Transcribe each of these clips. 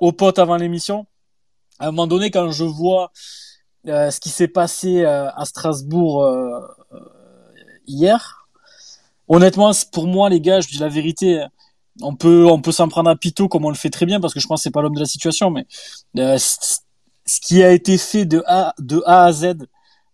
aux potes avant l'émission. À un moment donné, quand je vois euh, ce qui s'est passé euh, à Strasbourg euh, hier, honnêtement, pour moi, les gars, je dis la vérité. On peut, on peut s'en prendre à Pito comme on le fait très bien parce que je pense que c'est pas l'homme de la situation, mais ce qui a été fait de A, de A à Z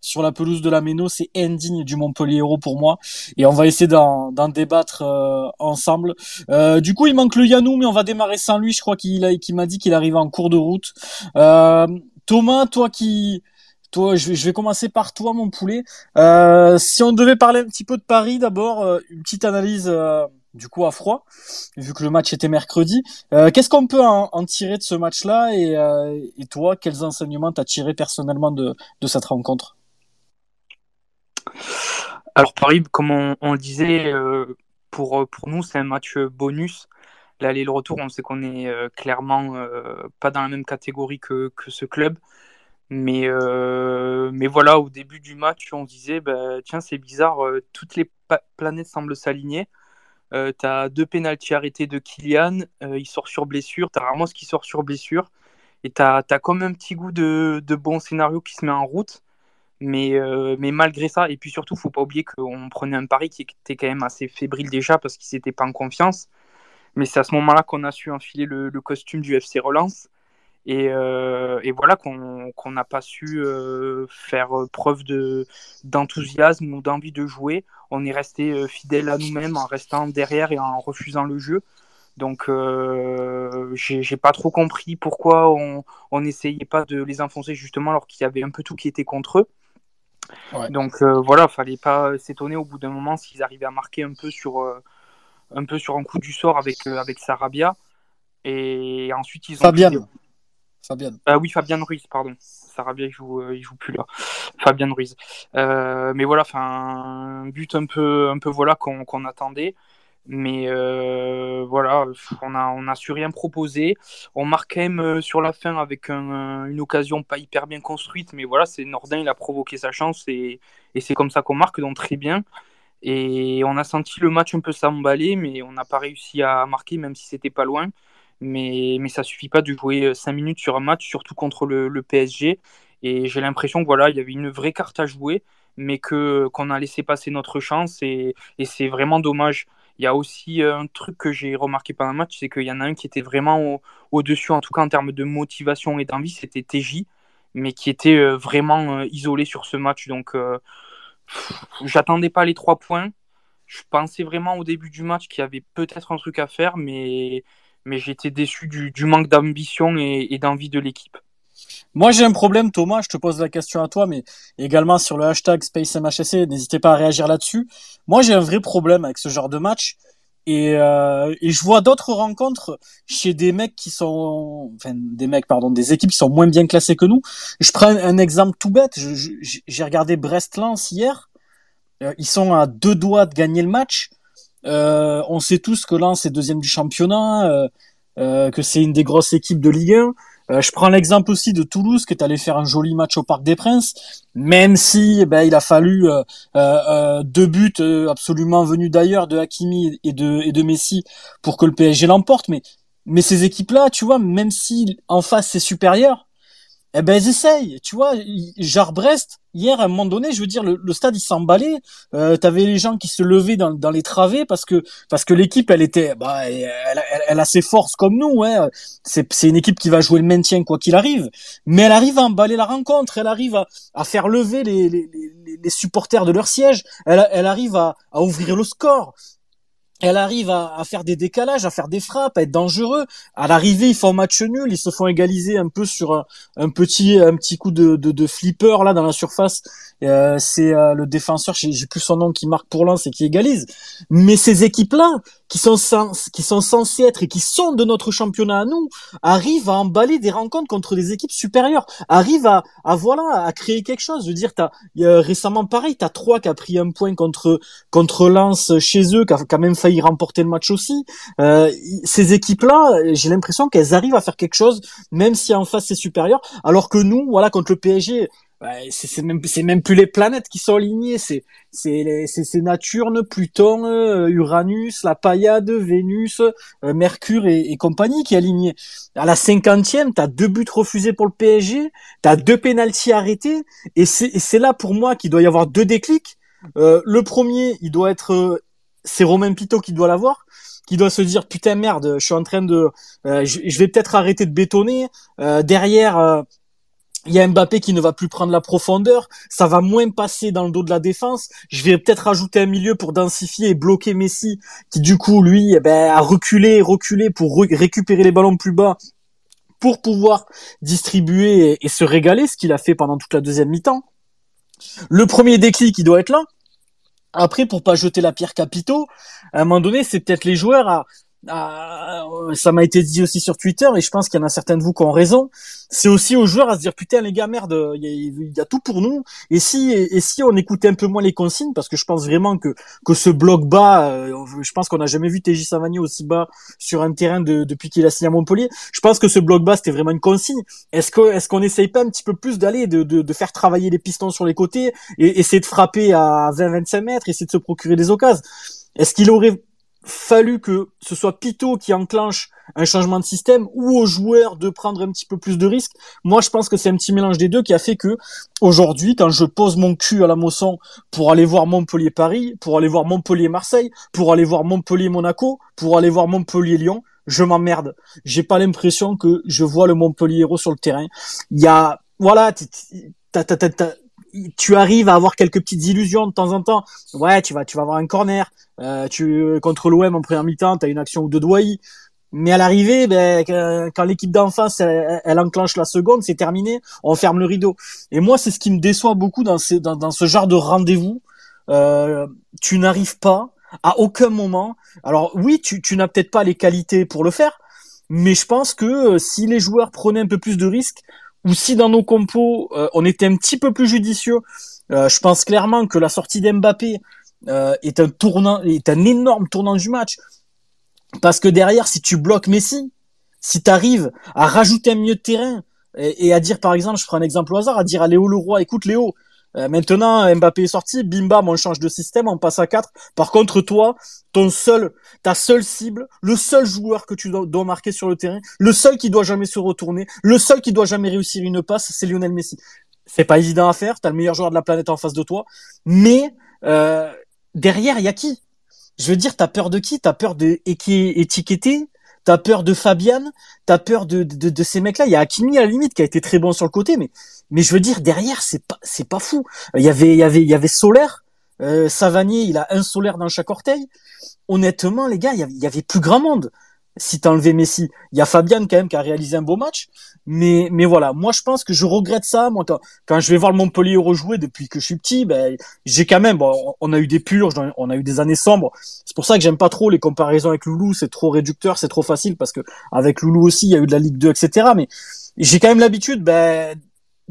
sur la pelouse de la Méno, c'est indigne du Montpellier Héros pour moi. Et on va essayer d'en débattre euh, ensemble. Euh, du coup, il manque le Yanou, mais on va démarrer sans lui. Je crois qu'il m'a dit qu'il arrive en cours de route. Euh, Thomas, toi qui toi, je vais, commencer par toi, mon poulet. si on devait parler un petit peu de Paris, d'abord, une petite analyse du coup à froid, vu que le match était mercredi. Qu'est-ce qu'on peut en, tirer de ce match-là et, et, toi, quels enseignements t'as tiré personnellement de, de cette rencontre? Alors Paris, comme on, le disait, euh, pour, euh, pour nous, c'est un match bonus. L'aller le retour, on sait qu'on est euh, clairement pas dans la même catégorie que, ce club. Mais, voilà, au début du match, on disait, bah, tiens, c'est bizarre, toutes les planètes semblent s'aligner. tu as deux pénalties arrêtés de Kylian, il sort sur blessure, tu as Ramos qui sort sur blessure, et tu as, comme un petit goût de bon scénario qui se met en route. Mais, euh, mais malgré ça, et puis surtout, faut pas oublier qu'on prenait un pari qui était quand même assez fébrile déjà parce qu'il n'était pas en confiance. Mais c'est à ce moment-là qu'on a su enfiler le, costume du FC Relance. Et, euh, et voilà qu'on n'a pas su euh, faire preuve d'enthousiasme ou d'envie de jouer. On est resté fidèle à nous-mêmes en restant derrière et en refusant le jeu. Donc, euh, j'ai pas trop compris pourquoi on n'essayait pas de les enfoncer justement alors qu'il y avait un peu tout qui était contre eux. Donc euh, voilà, fallait pas s'étonner au bout d'un moment s'ils arrivaient à marquer un peu sur euh, un peu sur un coup du sort avec euh, avec Sarabia et ensuite ils ont Fabian. Fabian. oui, Fabian Ruiz, pardon. Sarabia il joue il joue plus là. Fabian Ruiz. mais voilà, enfin un but un peu un peu voilà qu'on attendait. Mais euh, voilà, on a, on a su rien proposer. On marque quand même euh, sur la fin avec une occasion pas hyper bien construite, mais voilà, c'est Nordin, il a provoqué sa chance et, et c'est comme ça qu'on marque, donc très bien. Et on a senti le match un peu s'emballer, mais on n'a pas réussi à marquer, même si c'était pas loin. Mais, mais ça suffit pas de jouer 5 minutes sur un match, surtout contre le, PSG. Et j'ai l'impression que voilà, il y avait une vraie carte à jouer, mais qu'on a laissé passer notre chance et, et c'est vraiment dommage. Il y a aussi euh, un truc que j'ai remarqué pendant le match, c'est qu'il y en a un qui était vraiment au-dessus, en tout cas en termes de motivation et d'envie, c'était TJ, mais qui était euh, vraiment euh, isolé sur ce match. Donc, j'attendais pas les trois points. Je pensais vraiment au début du match qu'il y avait peut-être un truc à faire, mais, mais j'étais déçu du, manque d'ambition et d'envie de l'équipe. Moi, j'ai un problème, Thomas. Je te pose la question à toi, mais également sur le hashtag SpaceMHSC. N'hésitez pas à réagir là-dessus. Moi, j'ai un vrai problème avec ce genre de match. Et, euh, et je vois d'autres rencontres chez des mecs qui sont, enfin des mecs pardon, des équipes qui sont moins bien classées que nous. Je prends un exemple tout bête. J'ai regardé Brest-Lens hier. Euh, ils sont à deux doigts de gagner le match. Euh, on sait tous que Lens est deuxième du championnat, que c'est une des grosses équipes de Ligue 1. Euh, je prends l'exemple aussi de Toulouse qui est allé faire un joli match au Parc des Princes, même si eh ben, il a fallu euh, euh, deux buts absolument venus d'ailleurs de Hakimi et de, Messi pour que le PSG l'emporte. Mais, mais ces équipes-là, tu vois, même si en face c'est supérieur, eh ben ils essayent, tu vois, genre Brest, hier à un moment donné, je veux dire, le, stade il s'emballait, euh, t'avais les gens qui se levaient dans, dans les travées parce que parce que l'équipe elle était, bah, elle, elle, a ses forces comme nous, hein. c'est c'est une équipe qui va jouer le maintien quoi qu'il arrive, mais elle arrive à emballer la rencontre, elle arrive à, à faire lever les, les, les, les supporters de leur siège, elle, elle arrive à, à ouvrir le score, elle arrive à, à, faire des décalages, à faire des frappes, à être dangereux. À l'arrivée, ils font match nul, ils se font égaliser un peu sur un, petit un petit coup de, de, de, flipper là dans la surface. Euh, c'est euh, le défenseur, j'ai plus son nom, qui marque pour lance et qui égalise. Mais ces équipes-là, qui sont qui sont censées être et qui sont de notre championnat à nous, arrivent à emballer des rencontres contre des équipes supérieures, arrivent à, à voilà à créer quelque chose. Je veux dire, t'as récemment pareil, t'as trois qui a pris un point contre contre Lens chez eux, qui a quand même failli remporter le match aussi. Euh, ces équipes-là, j'ai l'impression qu'elles arrivent à faire quelque chose, même si en face c'est supérieur. Alors que nous, voilà, contre le PSG, c'est même c'est même plus les planètes qui sont alignées, c'est c'est c'est Saturne, Pluton, euh, Uranus, la Paillade, Vénus, euh, Mercure et, compagnie qui est aligné. À la cinquantième, t'as deux buts refusés pour le PSG, t'as deux pénalties arrêtés, et c'est c'est là pour moi qu'il doit y avoir deux déclics. Euh, le premier, il doit être c'est Romain Pito qui doit l'avoir qui doit se dire putain merde, je suis en train de, je, vais peut-être arrêter de bétonner. derrière, il y a Mbappé qui ne va plus prendre la profondeur, ça va moins passer dans le dos de la défense. Je vais peut-être rajouter un milieu pour densifier et bloquer Messi, qui du coup lui eh ben, a reculé, reculé pour récupérer les ballons plus bas pour pouvoir distribuer et, se régaler, ce qu'il a fait pendant toute la deuxième mi-temps. Le premier déclic, qui doit être là. Après, pour pas jeter la pierre capitaux, à un moment donné, c'est peut-être les joueurs à, ah, ça m'a été dit aussi sur Twitter et je pense qu'il y en a certains de vous qui ont raison. C'est aussi aux joueurs à se dire putain les gars merde, il y, a, tout pour nous. Et si et, si on écoutait un peu moins les consignes parce que je pense vraiment que que ce bloc bas, euh, je pense qu'on n'a jamais vu TJ Savanier aussi bas sur un terrain de, depuis qu'il a signé à Montpellier. Je pense que ce bloc bas c'était vraiment une consigne. Est-ce que est-ce qu'on essaye pas un petit peu plus d'aller de, de, de, faire travailler les pistons sur les côtés et essayer de frapper à 20-25 mètres, essayer de se procurer des occasions? Est-ce qu'il aurait fallu que ce soit Pito qui enclenche un changement de système ou aux joueurs de prendre un petit peu plus de risques. Moi, je pense que c'est un petit mélange des deux qui a fait que aujourd'hui, quand je pose mon cul à la Mosson pour aller voir Montpellier-Paris, pour aller voir Montpellier-Marseille, pour aller voir Montpellier-Monaco, pour aller voir Montpellier-Lyon, je m'emmerde. J'ai pas l'impression que je vois le Montpellier héros sur le terrain. Il y a, voilà, tu arrives à avoir quelques petites illusions de temps en temps. Ouais, tu vas, tu vas avoir un corner. Euh, tu contre l'OM en première mi-temps, t'as une action ou deux doigts. Mais à l'arrivée, ben, quand l'équipe d'en face, elle, enclenche la seconde, c'est terminé, on ferme le rideau. Et moi, c'est ce qui me déçoit beaucoup dans, ce genre de rendez-vous. Euh, tu n'arrives pas à aucun moment. Alors oui, tu, tu n'as peut-être pas les qualités pour le faire, mais je pense que euh, si les joueurs prenaient un peu plus de risques, ou si dans nos compos euh, on était un petit peu plus judicieux, euh, je pense clairement que la sortie d'Mbappé euh, est un tournant, est un énorme tournant du match. Parce que derrière, si tu bloques Messi, si tu arrives à rajouter un milieu de terrain et, à dire par exemple, je prends un exemple au hasard, à dire à Léo Leroy, écoute Léo, euh, maintenant, Mbappé est sorti, bim bam, on change de système, on passe à 4. Par contre, toi, ton seul, ta seule cible, le seul joueur que tu dois, marquer sur le terrain, le seul qui doit jamais se retourner, le seul qui doit jamais réussir une passe, c'est Lionel Messi. C'est pas évident à faire, t'as le meilleur joueur de la planète en face de toi, mais euh, derrière, il y a qui? Je veux dire, t'as peur de qui? T'as peur de étiqueter T'as peur de Fabian, t'as peur de, de, de ces mecs-là? Il y a Hakimi à la limite qui a été très bon sur le côté, mais mais je veux dire derrière c'est pas c'est pas fou. Il y avait il y avait il y avait Solaire, euh, Savanier, il a un solaire dans chaque orteil. Honnêtement les gars, il y avait, il y avait plus grand monde si enlevé Messi. Il y a Fabian quand même qui a réalisé un beau match, mais mais voilà, moi je pense que je regrette ça. Moi quand, je vais voir le Montpellier rejouer depuis que je suis petit, ben j'ai quand même bon, on a eu des purges, on a eu des années sombres. C'est pour ça que j'aime pas trop les comparaisons avec Loulou, c'est trop réducteur, c'est trop facile parce que avec Loulou aussi il y a eu de la Ligue 2 etc. Mais j'ai quand même l'habitude ben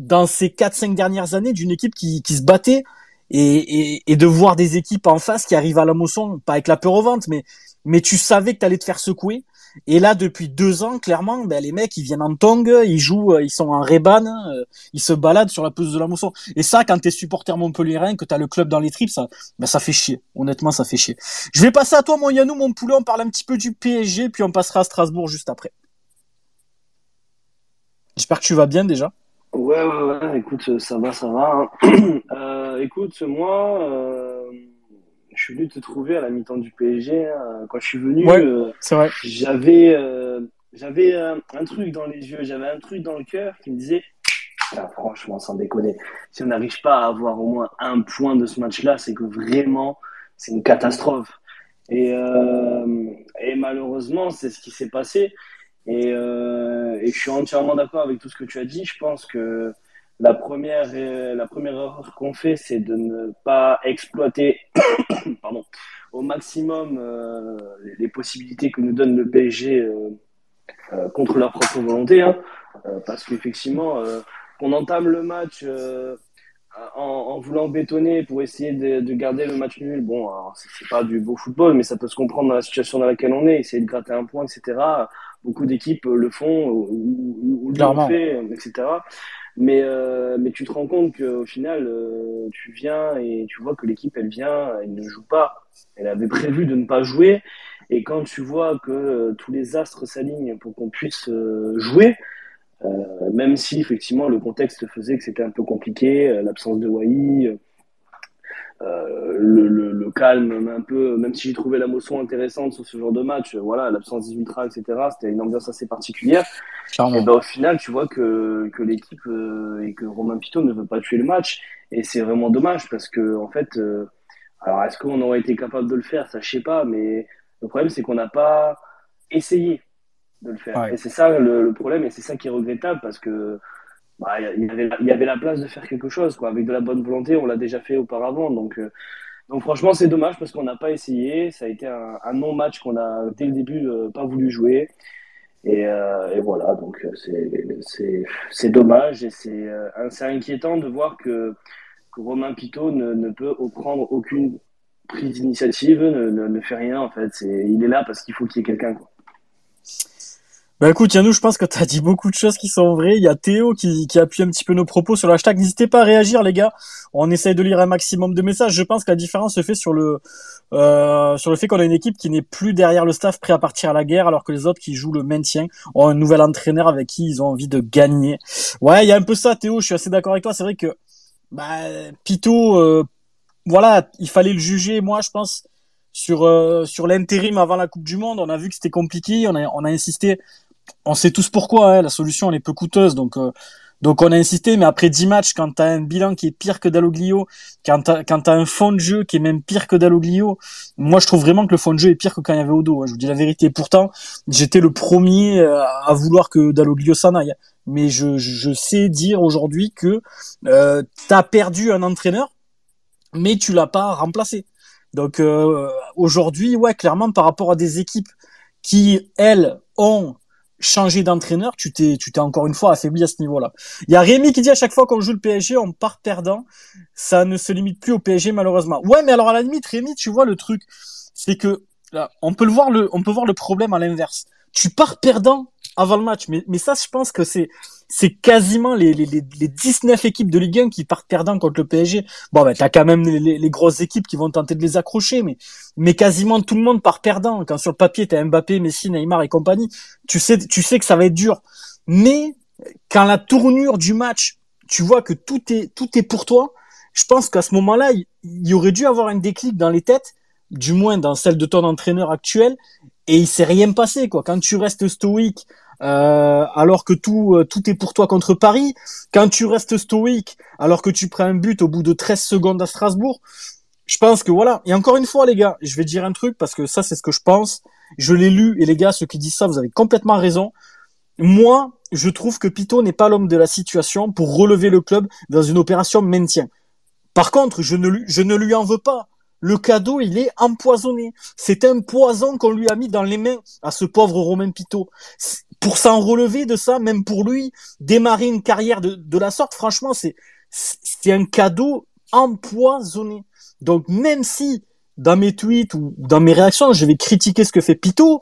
dans ces 4-5 dernières années d'une équipe qui, qui se battait et, et, de voir des équipes en face qui arrivent à la moisson, pas avec la peur au ventre, mais mais tu savais que tu allais te faire secouer et là, depuis deux ans, clairement, ben, les mecs, ils viennent en tong, ils jouent, euh, ils sont en reban, euh, ils se baladent sur la pelouse de la mousson. Et ça, quand t'es supporter montpelliérain, que t'as le club dans les tripes, ça, ben, ça fait chier. Honnêtement, ça fait chier. Je vais passer à toi, mon Yannou, mon poulet. On parle un petit peu du PSG, puis on passera à Strasbourg juste après. J'espère que tu vas bien déjà. Ouais, ouais, ouais. Écoute, ça va, ça va. Hein. euh, écoute, moi. Euh je suis venu te trouver à la mi-temps du PSG. Hein. Quand je suis venu, euh, j'avais euh, j'avais un, truc dans les yeux, j'avais un truc dans le cœur qui me disait franchement, sans déconner, si on n'arrive pas à avoir au moins un point de ce match-là, c'est que vraiment, c'est une catastrophe. Et, euh, et malheureusement, c'est ce qui s'est passé. Et, et je suis entièrement d'accord avec tout ce que tu as dit. Je pense que la première, euh, la première erreur qu'on fait, c'est de ne pas exploiter au maximum euh, les possibilités que nous donne le PSG euh, contre leur propre volonté. Hein, parce qu'effectivement, qu'on entame le match en, voulant bétonner pour essayer de, garder le match nul, bon, c'est pas du beau football, mais ça peut se comprendre dans la situation dans laquelle on est, essayer de gratter un point, etc. Beaucoup d'équipes le font ou, ou, le fait, etc. Mais, euh, mais tu te rends compte qu'au final, euh, tu viens et tu vois que l'équipe, elle vient, elle ne joue pas. Elle avait prévu de ne pas jouer. Et quand tu vois que euh, tous les astres s'alignent pour qu'on puisse jouer, même si effectivement le contexte faisait que c'était un peu compliqué, l'absence de Wai, euh, le, le, le, calme un peu, même si j'ai trouvé la motion intéressante sur ce genre de match, voilà, l'absence des ultras, etc., c'était une ambiance assez particulière. Et ben, au final, tu vois que, que l'équipe euh, et que Romain Pitot ne veut pas tuer le match. Et c'est vraiment dommage parce que, en fait, euh, alors est-ce qu'on aurait été capable de le faire? Ça, je sais pas, mais le problème, c'est qu'on n'a pas essayé de le faire. Et c'est ça le, le, problème, et c'est ça qui est regrettable parce que bah, il, y avait, la place de faire quelque chose, quoi. Avec de la bonne volonté, on l'a déjà fait auparavant. Donc, euh, donc franchement, c'est dommage parce qu'on n'a pas essayé. Ça a été un, non-match qu'on a, dès le début, euh, pas voulu jouer. Et, euh, et voilà, donc c'est dommage et c'est inquiétant de voir que, que Romain Pitot ne, ne peut prendre aucune prise d'initiative, ne, ne, fait rien en fait. Il est là parce qu'il faut qu'il y ait quelqu'un. Bah écoute, Yannou, je pense que tu as dit beaucoup de choses qui sont vraies. Il y a Théo qui, qui appuie un petit peu nos propos sur le hashtag. N'hésitez pas à réagir, les gars. On essaye de lire un maximum de messages. Je pense que la différence se fait sur le euh, sur le fait qu'on a une équipe qui n'est plus derrière le staff prêt à partir à la guerre, alors que les autres qui jouent le maintien ont un nouvel entraîneur avec qui ils ont envie de gagner. Ouais, il y a un peu ça, Théo. Je suis assez d'accord avec toi. C'est vrai que bah, Pito, euh, voilà, il fallait le juger. Moi, je pense sur euh, sur l'intérim avant la Coupe du Monde, on a vu que c'était compliqué, on a on a insisté on sait tous pourquoi, hein, la solution elle est peu coûteuse, donc euh, donc on a insisté, mais après 10 matchs, quand t'as un bilan qui est pire que Dalloglio, quand t'as quand as un fond de jeu qui est même pire que Dalloglio, moi je trouve vraiment que le fond de jeu est pire que quand il y avait Odo. Hein, je vous dis la vérité. Pourtant, j'étais le premier euh, à vouloir que Dalloglio s'en aille, mais je, je sais dire aujourd'hui que euh, t'as perdu un entraîneur, mais tu l'as pas remplacé. Donc euh, aujourd'hui, ouais, clairement par rapport à des équipes qui elles ont changer d'entraîneur, tu t'es, tu t'es encore une fois affaibli à ce niveau-là. Il y a Rémi qui dit à chaque fois qu'on joue le PSG, on part perdant. Ça ne se limite plus au PSG malheureusement. Ouais, mais alors à la limite, Rémi, tu vois le truc, c'est que là, on peut le voir le, on peut voir le problème à l'inverse. Tu pars perdant avant le match, mais, mais ça, je pense que c'est, c'est quasiment les, les, les 19 équipes de Ligue 1 qui partent perdant contre le PSG. Bon, ben, t'as quand même les, les, grosses équipes qui vont tenter de les accrocher, mais, mais quasiment tout le monde part perdant. Quand sur le papier, t'as Mbappé, Messi, Neymar et compagnie, tu sais, tu sais que ça va être dur. Mais, quand la tournure du match, tu vois que tout est, tout est pour toi, je pense qu'à ce moment-là, il aurait dû avoir un déclic dans les têtes, du moins dans celle de ton entraîneur actuel, et il s'est rien passé, quoi. Quand tu restes stoïque, euh, alors que tout euh, tout est pour toi contre Paris. Quand tu restes stoïque, alors que tu prends un but au bout de 13 secondes à Strasbourg, je pense que voilà. Et encore une fois, les gars, je vais dire un truc parce que ça, c'est ce que je pense. Je l'ai lu et les gars, ceux qui disent ça, vous avez complètement raison. Moi, je trouve que Pito n'est pas l'homme de la situation pour relever le club dans une opération maintien. Par contre, je ne lui, je ne lui en veux pas. Le cadeau, il est empoisonné. C'est un poison qu'on lui a mis dans les mains à ce pauvre Romain Pitot pour s'en relever de ça, même pour lui, démarrer une carrière de, la sorte, franchement, c'est c'est un cadeau empoisonné. Donc même si dans mes tweets ou dans mes réactions, je vais critiquer ce que fait Pito,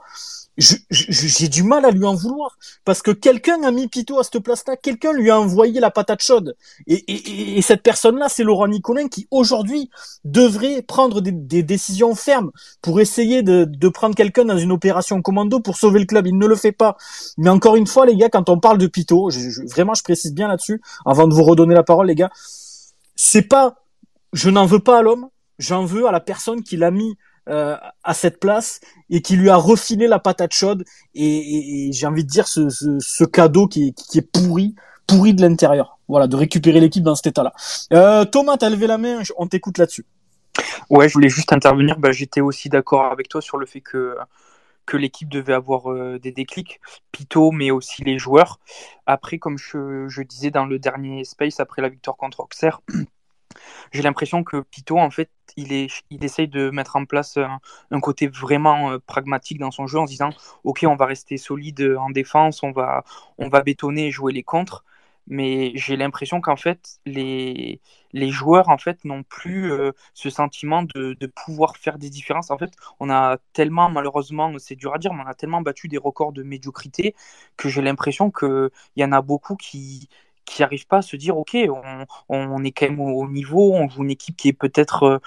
j'ai du mal à lui en vouloir parce que quelqu'un a mis Pito à cette place-là, quelqu'un lui a envoyé la patate chaude. Et, et, et cette personne-là, c'est Laurent Nicolin qui aujourd'hui devrait prendre des, des, décisions fermes pour essayer de, de prendre quelqu'un dans une opération commando pour sauver le club. Il ne le fait pas. Mais encore une fois, les gars, quand on parle de Pito, je, vraiment, je précise bien là-dessus, avant de vous redonner la parole, les gars, c'est pas, je n'en veux pas à l'homme, j'en veux à la personne qui l'a mis euh, à cette place et qui lui a refilé la patate chaude et, j'ai envie de dire ce, cadeau qui est, pourri, pourri de l'intérieur. Voilà, de récupérer l'équipe dans cet état-là. Euh, Thomas, t'as levé la main, on t'écoute là-dessus. Ouais, je voulais juste intervenir. Bah, J'étais aussi d'accord avec toi sur le fait que que l'équipe devait avoir euh, des déclics, Pito, mais aussi les joueurs. Après, comme je, je, disais dans le dernier Space, après la victoire contre Auxerre, j'ai l'impression que Pito, en fait, il, est, il essaye de mettre en place un, côté vraiment euh, pragmatique dans son jeu en se disant Ok, on va rester solide en défense, on va, on va bétonner et jouer les contres. Mais j'ai l'impression qu'en fait, les, les joueurs en fait n'ont plus euh, ce sentiment de, de, pouvoir faire des différences. En fait, on a tellement, malheureusement, c'est dur à dire, mais on a tellement battu des records de médiocrité que j'ai l'impression qu'il y en a beaucoup qui, qui n'arrivent pas à se dire ok, on, on est quand même au, niveau, on joue une équipe qui est peut-être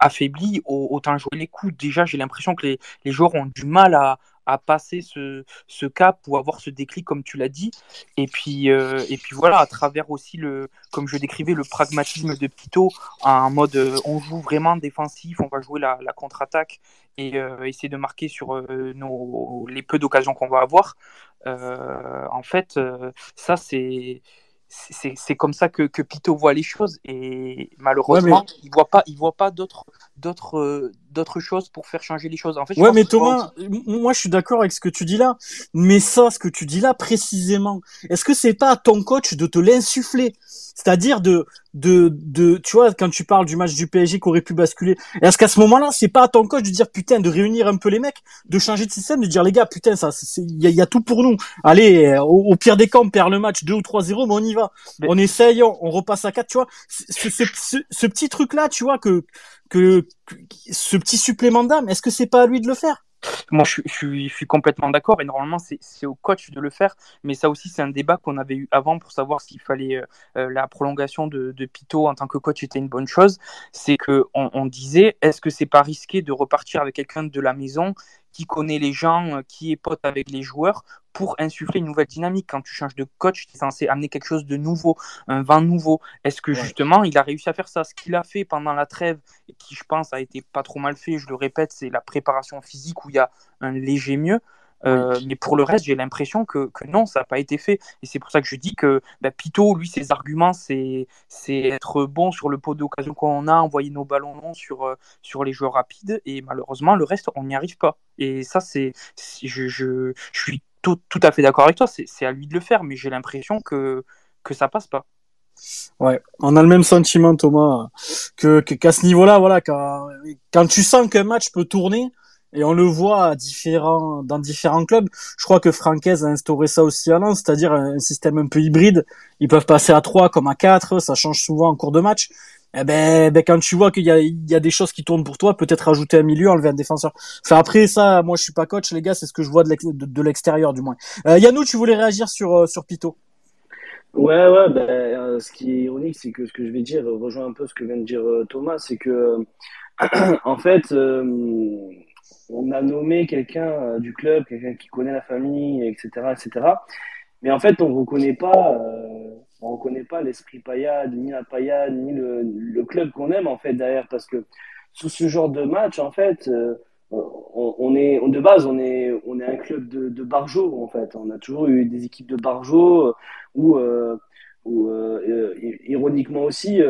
affaiblie, autant jouer les coups. Déjà, j'ai l'impression que les, les joueurs ont du mal à, à passer ce, ce cap ou avoir ce déclic comme tu l'as dit et puis euh, et puis voilà à travers aussi le comme je décrivais le pragmatisme de Pito en mode euh, on joue vraiment défensif on va jouer la, contre-attaque et euh, essayer de marquer sur nos les peu d'occasions qu'on va avoir en fait ça c'est c'est comme ça que, que Pito voit les choses et malheureusement il voit pas il voit pas d'autres d'autres euh, d'autres choses pour faire changer les choses. En fait, ouais, mais Thomas, moi je suis d'accord avec ce que tu dis là, mais ça, ce que tu dis là précisément, est-ce que c'est pas à ton coach de te l'insuffler? C'est-à-dire de de de tu vois quand tu parles du match du PSG qui aurait pu basculer, est-ce qu'à ce, moment-là, c'est pas à ton coach de dire putain de réunir un peu les mecs, de changer de système, de dire les gars putain ça il y a, y a, tout pour nous. Allez, au, pire des cas on perd le match 2 ou 3-0, mais on y va. On essaye, on, repasse à 4, tu vois. Ce, ce, ce petit truc là, tu vois que que, ce petit supplément d'âme, est-ce que c'est pas à lui de le faire? Moi, je, suis, je suis complètement d'accord et normalement, c'est au coach de le faire. Mais ça aussi, c'est un débat qu'on avait eu avant pour savoir s'il fallait euh, euh, la prolongation de, de Pito en tant que coach était une bonne chose. C'est que on, disait, est-ce que c'est pas risqué de repartir avec quelqu'un de la maison qui connaît les gens, euh, qui est pote avec les joueurs, pour insuffler une nouvelle dynamique. Quand tu changes de coach, tu es censé amener quelque chose de nouveau, un vent nouveau. Est-ce que justement, il a réussi à faire ça? Ce qu'il a fait pendant la trêve, et qui je pense a été pas trop mal fait, je le répète, c'est la préparation physique où il y a un léger mieux. Euh, mais pour le reste, j'ai l'impression que, que, non, ça n'a pas été fait. Et c'est pour ça que je dis que bah, Pito, lui, ses arguments, c'est être bon sur le pot d'occasion qu'on a, envoyer nos ballons longs sur, euh, sur les joueurs rapides. Et malheureusement, le reste, on n'y arrive pas. Et ça, c'est je, je, je suis tout, tout à fait d'accord avec toi. C'est à lui de le faire, mais j'ai l'impression que, que ça passe pas. Ouais, on a le même sentiment, Thomas, que qu'à ce niveau-là, voilà, quand, quand tu sens qu'un match peut tourner, et on le voit à différents, dans différents clubs. Je crois que Francaise a instauré ça aussi à Lens, c'est-à-dire un système un peu hybride. Ils peuvent passer à 3 comme à 4, ça change souvent en cours de match. Eh ben, ben quand tu vois qu'il y a, il y a des choses qui tournent pour toi, peut-être rajouter un milieu, enlever un défenseur. Enfin après ça, moi je suis pas coach, les gars, c'est ce que je vois de l'extérieur du moins. Euh, Yannou, tu voulais réagir sur euh, sur Pito? Ouais, ouais. Ben, euh, ce qui est ironique, c'est que ce que je vais dire rejoint un peu ce que vient de dire euh, Thomas, c'est que en fait on a nommé quelqu'un euh, du club, quelqu'un qui connaît la famille, etc., etc. Mais en fait, on reconnaît pas, euh, on reconnaît pas l'esprit paillade, ni la paillade, ni le, le club qu'on aime en fait derrière, parce que sous ce genre de match, en fait, euh, on, est, de base, on est, on est un club de, de en fait. On a toujours eu des équipes de barjots où ironiquement aussi,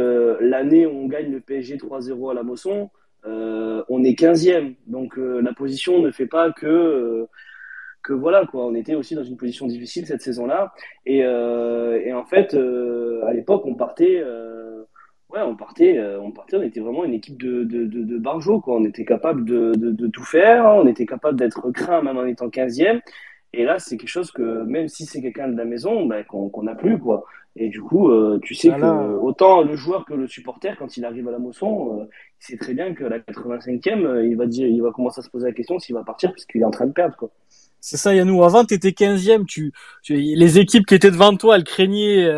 l'année où on gagne le PSG 3-0 à la Mosson. Euh, on est 15e, donc euh, la position ne fait pas que euh, que voilà quoi. On était aussi dans une position difficile cette saison-là, et, en fait à l'époque on partait on était vraiment une équipe de, de, quoi. On était capable de, tout faire, on était capable d'être craint même en étant 15e. Et là, c'est quelque chose que, même si c'est quelqu'un de la maison, ben, qu'on n'a plus, quoi. Et du coup, euh, tu sais que autant le joueur que le supporter, quand il arrive à la Mosson, euh, il sait très bien que la 85e, euh, il va dire, il va commencer à se poser la question s'il va partir parce qu'il est en train de perdre, quoi. C'est ça, Yannou. Avant, tu étais 15e. Tu, les équipes qui étaient devant toi, elles craignaient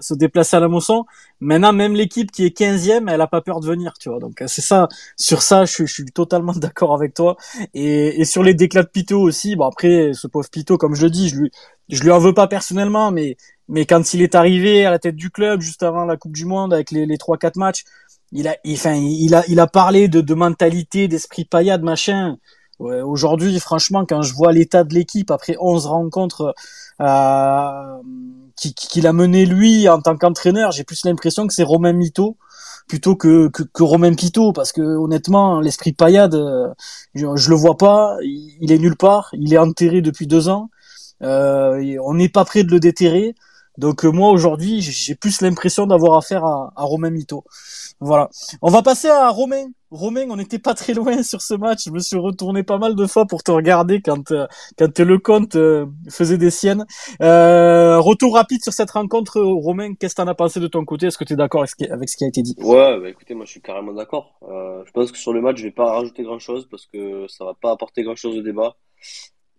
se déplacer à la Mosson. Maintenant, même l'équipe qui est 15e, elle a pas peur de venir, tu vois. Donc c'est ça. Sur ça, je, je suis totalement d'accord avec toi. Et, et, sur les déclats de Pito aussi. Bon après, ce pauvre Pito, comme je le dis, je lui, je lui en veux pas personnellement, mais mais quand il est arrivé à la tête du club juste avant la Coupe du Monde avec les, les 3-4 matchs, il a, enfin, il a, il a parlé de, de mentalité, d'esprit paillade, machin. Aujourd'hui, franchement, quand je vois l'état de l'équipe après 11 rencontres euh, qu'il a mené lui en tant qu'entraîneur, j'ai plus l'impression que c'est Romain Mito plutôt que, que, que, Romain Pito parce que honnêtement l'esprit paillade euh, je, je, le vois pas. Il, est nulle part. Il est enterré depuis deux ans. Euh, on n'est pas prêt de le déterrer. Donc moi aujourd'hui, j'ai plus l'impression d'avoir affaire à, à, Romain Mito. Voilà. On va passer à Romain. Romain, on n'était pas très loin sur ce match. Je me suis retourné pas mal de fois pour te regarder quand euh, quand le compte euh, faisait des siennes. Euh, retour rapide sur cette rencontre, Romain. Qu'est-ce que t'en as pensé de ton côté? Est-ce que tu es d'accord avec, ce qui a été dit? Ouais, bah écoutez, moi je suis carrément d'accord. je pense que sur le match, je vais pas rajouter grand chose parce que ça va pas apporter grand chose au débat.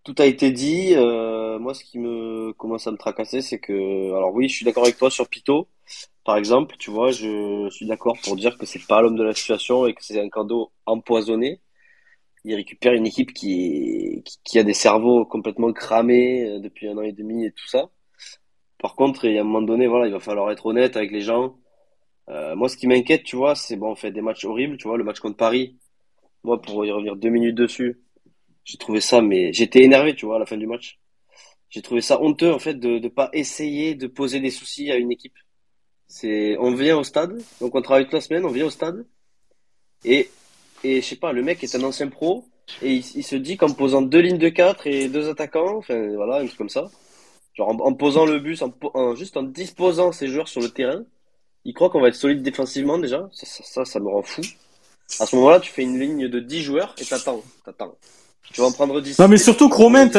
tout a été dit. Euh, moi, ce qui me commence à me tracasser, c'est que, alors oui, je suis d'accord avec toi sur Pito, par exemple. Tu vois, je suis d'accord pour dire que c'est pas l'homme de la situation et que c'est un cadeau empoisonné. Il récupère une équipe qui, a des cerveaux complètement cramés euh, depuis un an et demi et tout ça. Par contre, il y a un moment donné, voilà, il va falloir être honnête avec les gens. Euh, moi, ce qui m'inquiète, tu vois, c'est bon, on fait des matchs horribles, tu vois, le match contre Paris. Moi, pour y revenir deux minutes dessus, j'ai trouvé ça, mais j'étais énervé, tu vois, à la fin du match. J'ai trouvé ça honteux, en fait, de ne pas essayer de poser des soucis à une équipe. C'est, on vient au stade, donc on travaille toute la semaine, on vient au stade, et, et je sais pas, le mec est un ancien pro, et il, il se dit qu'en posant deux lignes de quatre et deux attaquants, enfin voilà, un truc comme ça, genre en, en posant le bus, en, en, juste en disposant ses joueurs sur le terrain, il croit qu'on va être solide défensivement déjà, ça, ça, ça, ça me rend fou. À ce moment-là, tu fais une ligne de 10 joueurs et t'attends, t'attends. Tu vas en prendre 10. Non, mais surtout, Romain,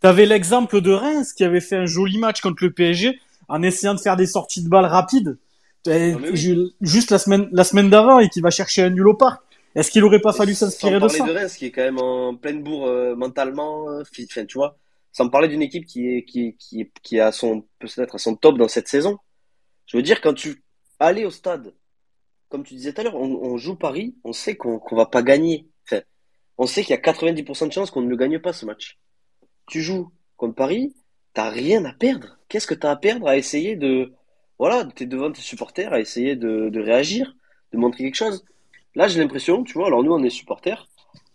t'avais l'exemple de Reims qui avait fait un joli match contre le PSG en essayant de faire des sorties de balles rapides. oui. Juste la semaine, la semaine d'avant et qui va chercher un nul au parc. Est-ce qu'il aurait pas fallu s'inspirer de ça de Reims qui est quand même en pleine bourre euh, mentalement, euh, tu vois. Sans parler d'une équipe qui est, qui, qui, qui a son, peut-être à son top dans cette saison. Je veux dire, quand tu allais au stade, comme tu disais tout à l'heure, on, on, joue Paris, on sait qu'on qu'on va pas gagner. Enfin, on sait qu'il y a 90% de chances qu'on ne le gagne pas ce match. Tu joues contre Paris, t'as rien à perdre. Qu'est-ce que t'as à perdre à essayer de, voilà, t'es devant tes supporters, à essayer de, réagir, de montrer quelque chose? Là, j'ai l'impression, tu vois, alors nous, on est supporters,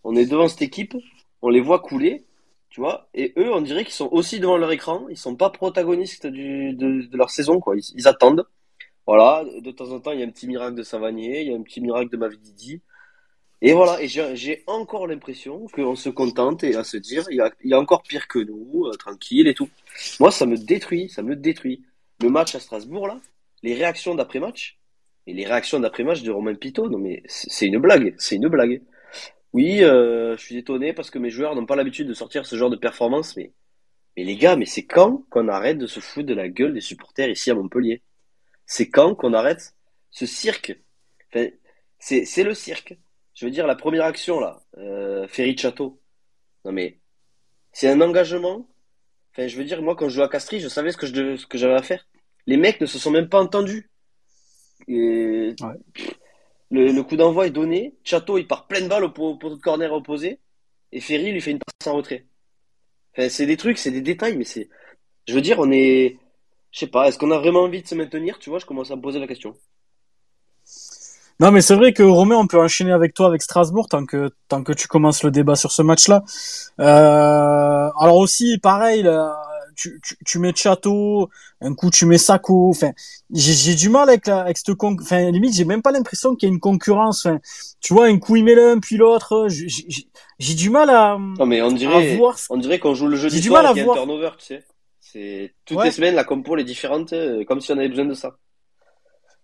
on est devant cette équipe, on les voit couler, tu vois, et eux, on dirait qu'ils sont aussi devant leur écran, ils sont pas protagonistes de, leur saison, quoi. Ils, attendent. Voilà, de temps en temps, il y a un petit miracle de Savanier, il y a un petit miracle de Mavididi. Et voilà, et j'ai encore l'impression qu'on se contente et à se dire, il y a, il y a encore pire que nous, euh, tranquille et tout. Moi, ça me détruit, ça me détruit. Le match à Strasbourg, là, les réactions d'après-match, et les réactions d'après-match de Romain Pitot, non mais c'est une blague, c'est une blague. Oui, euh, je suis étonné parce que mes joueurs n'ont pas l'habitude de sortir ce genre de performance, mais, mais les gars, mais c'est quand qu'on arrête de se foutre de la gueule des supporters ici à Montpellier? C'est quand qu'on arrête ce cirque? Enfin, C'est le cirque. Je veux dire, la première action, là, euh, Ferry Château. Non mais, c'est un engagement. Enfin, je veux dire, moi, quand je joue à Castries, je savais ce que je ce que j'avais à faire. Les mecs ne se sont même pas entendus. Et ouais. le, le, coup d'envoi est donné. Château, il part pleine balle au poteau de corner opposé. Et Ferry lui fait une passe en retrait. Enfin, c'est des trucs, c'est des détails, mais c'est. Je veux dire, on est. Je sais pas, est-ce qu'on a vraiment envie de se maintenir Tu vois, je commence à me poser la question. Non, mais c'est vrai que Romain, on peut enchaîner avec toi avec Strasbourg tant que tant que tu commences le débat sur ce match-là. Euh, alors aussi, pareil, là, tu, tu, tu, mets Château, un coup tu mets Sako. Enfin, j'ai du mal avec la, avec cette con... Enfin, limite, j'ai même pas l'impression qu'il y a une concurrence. Enfin, tu vois, un coup il met l'un puis l'autre. J'ai du mal à. Non, mais on dirait, voir... on dirait qu'on joue le jeu du soir et qu'il y a un turnover, tu sais. C'est toutes ouais. les semaines la compo est différente, euh, comme si on avait besoin de ça.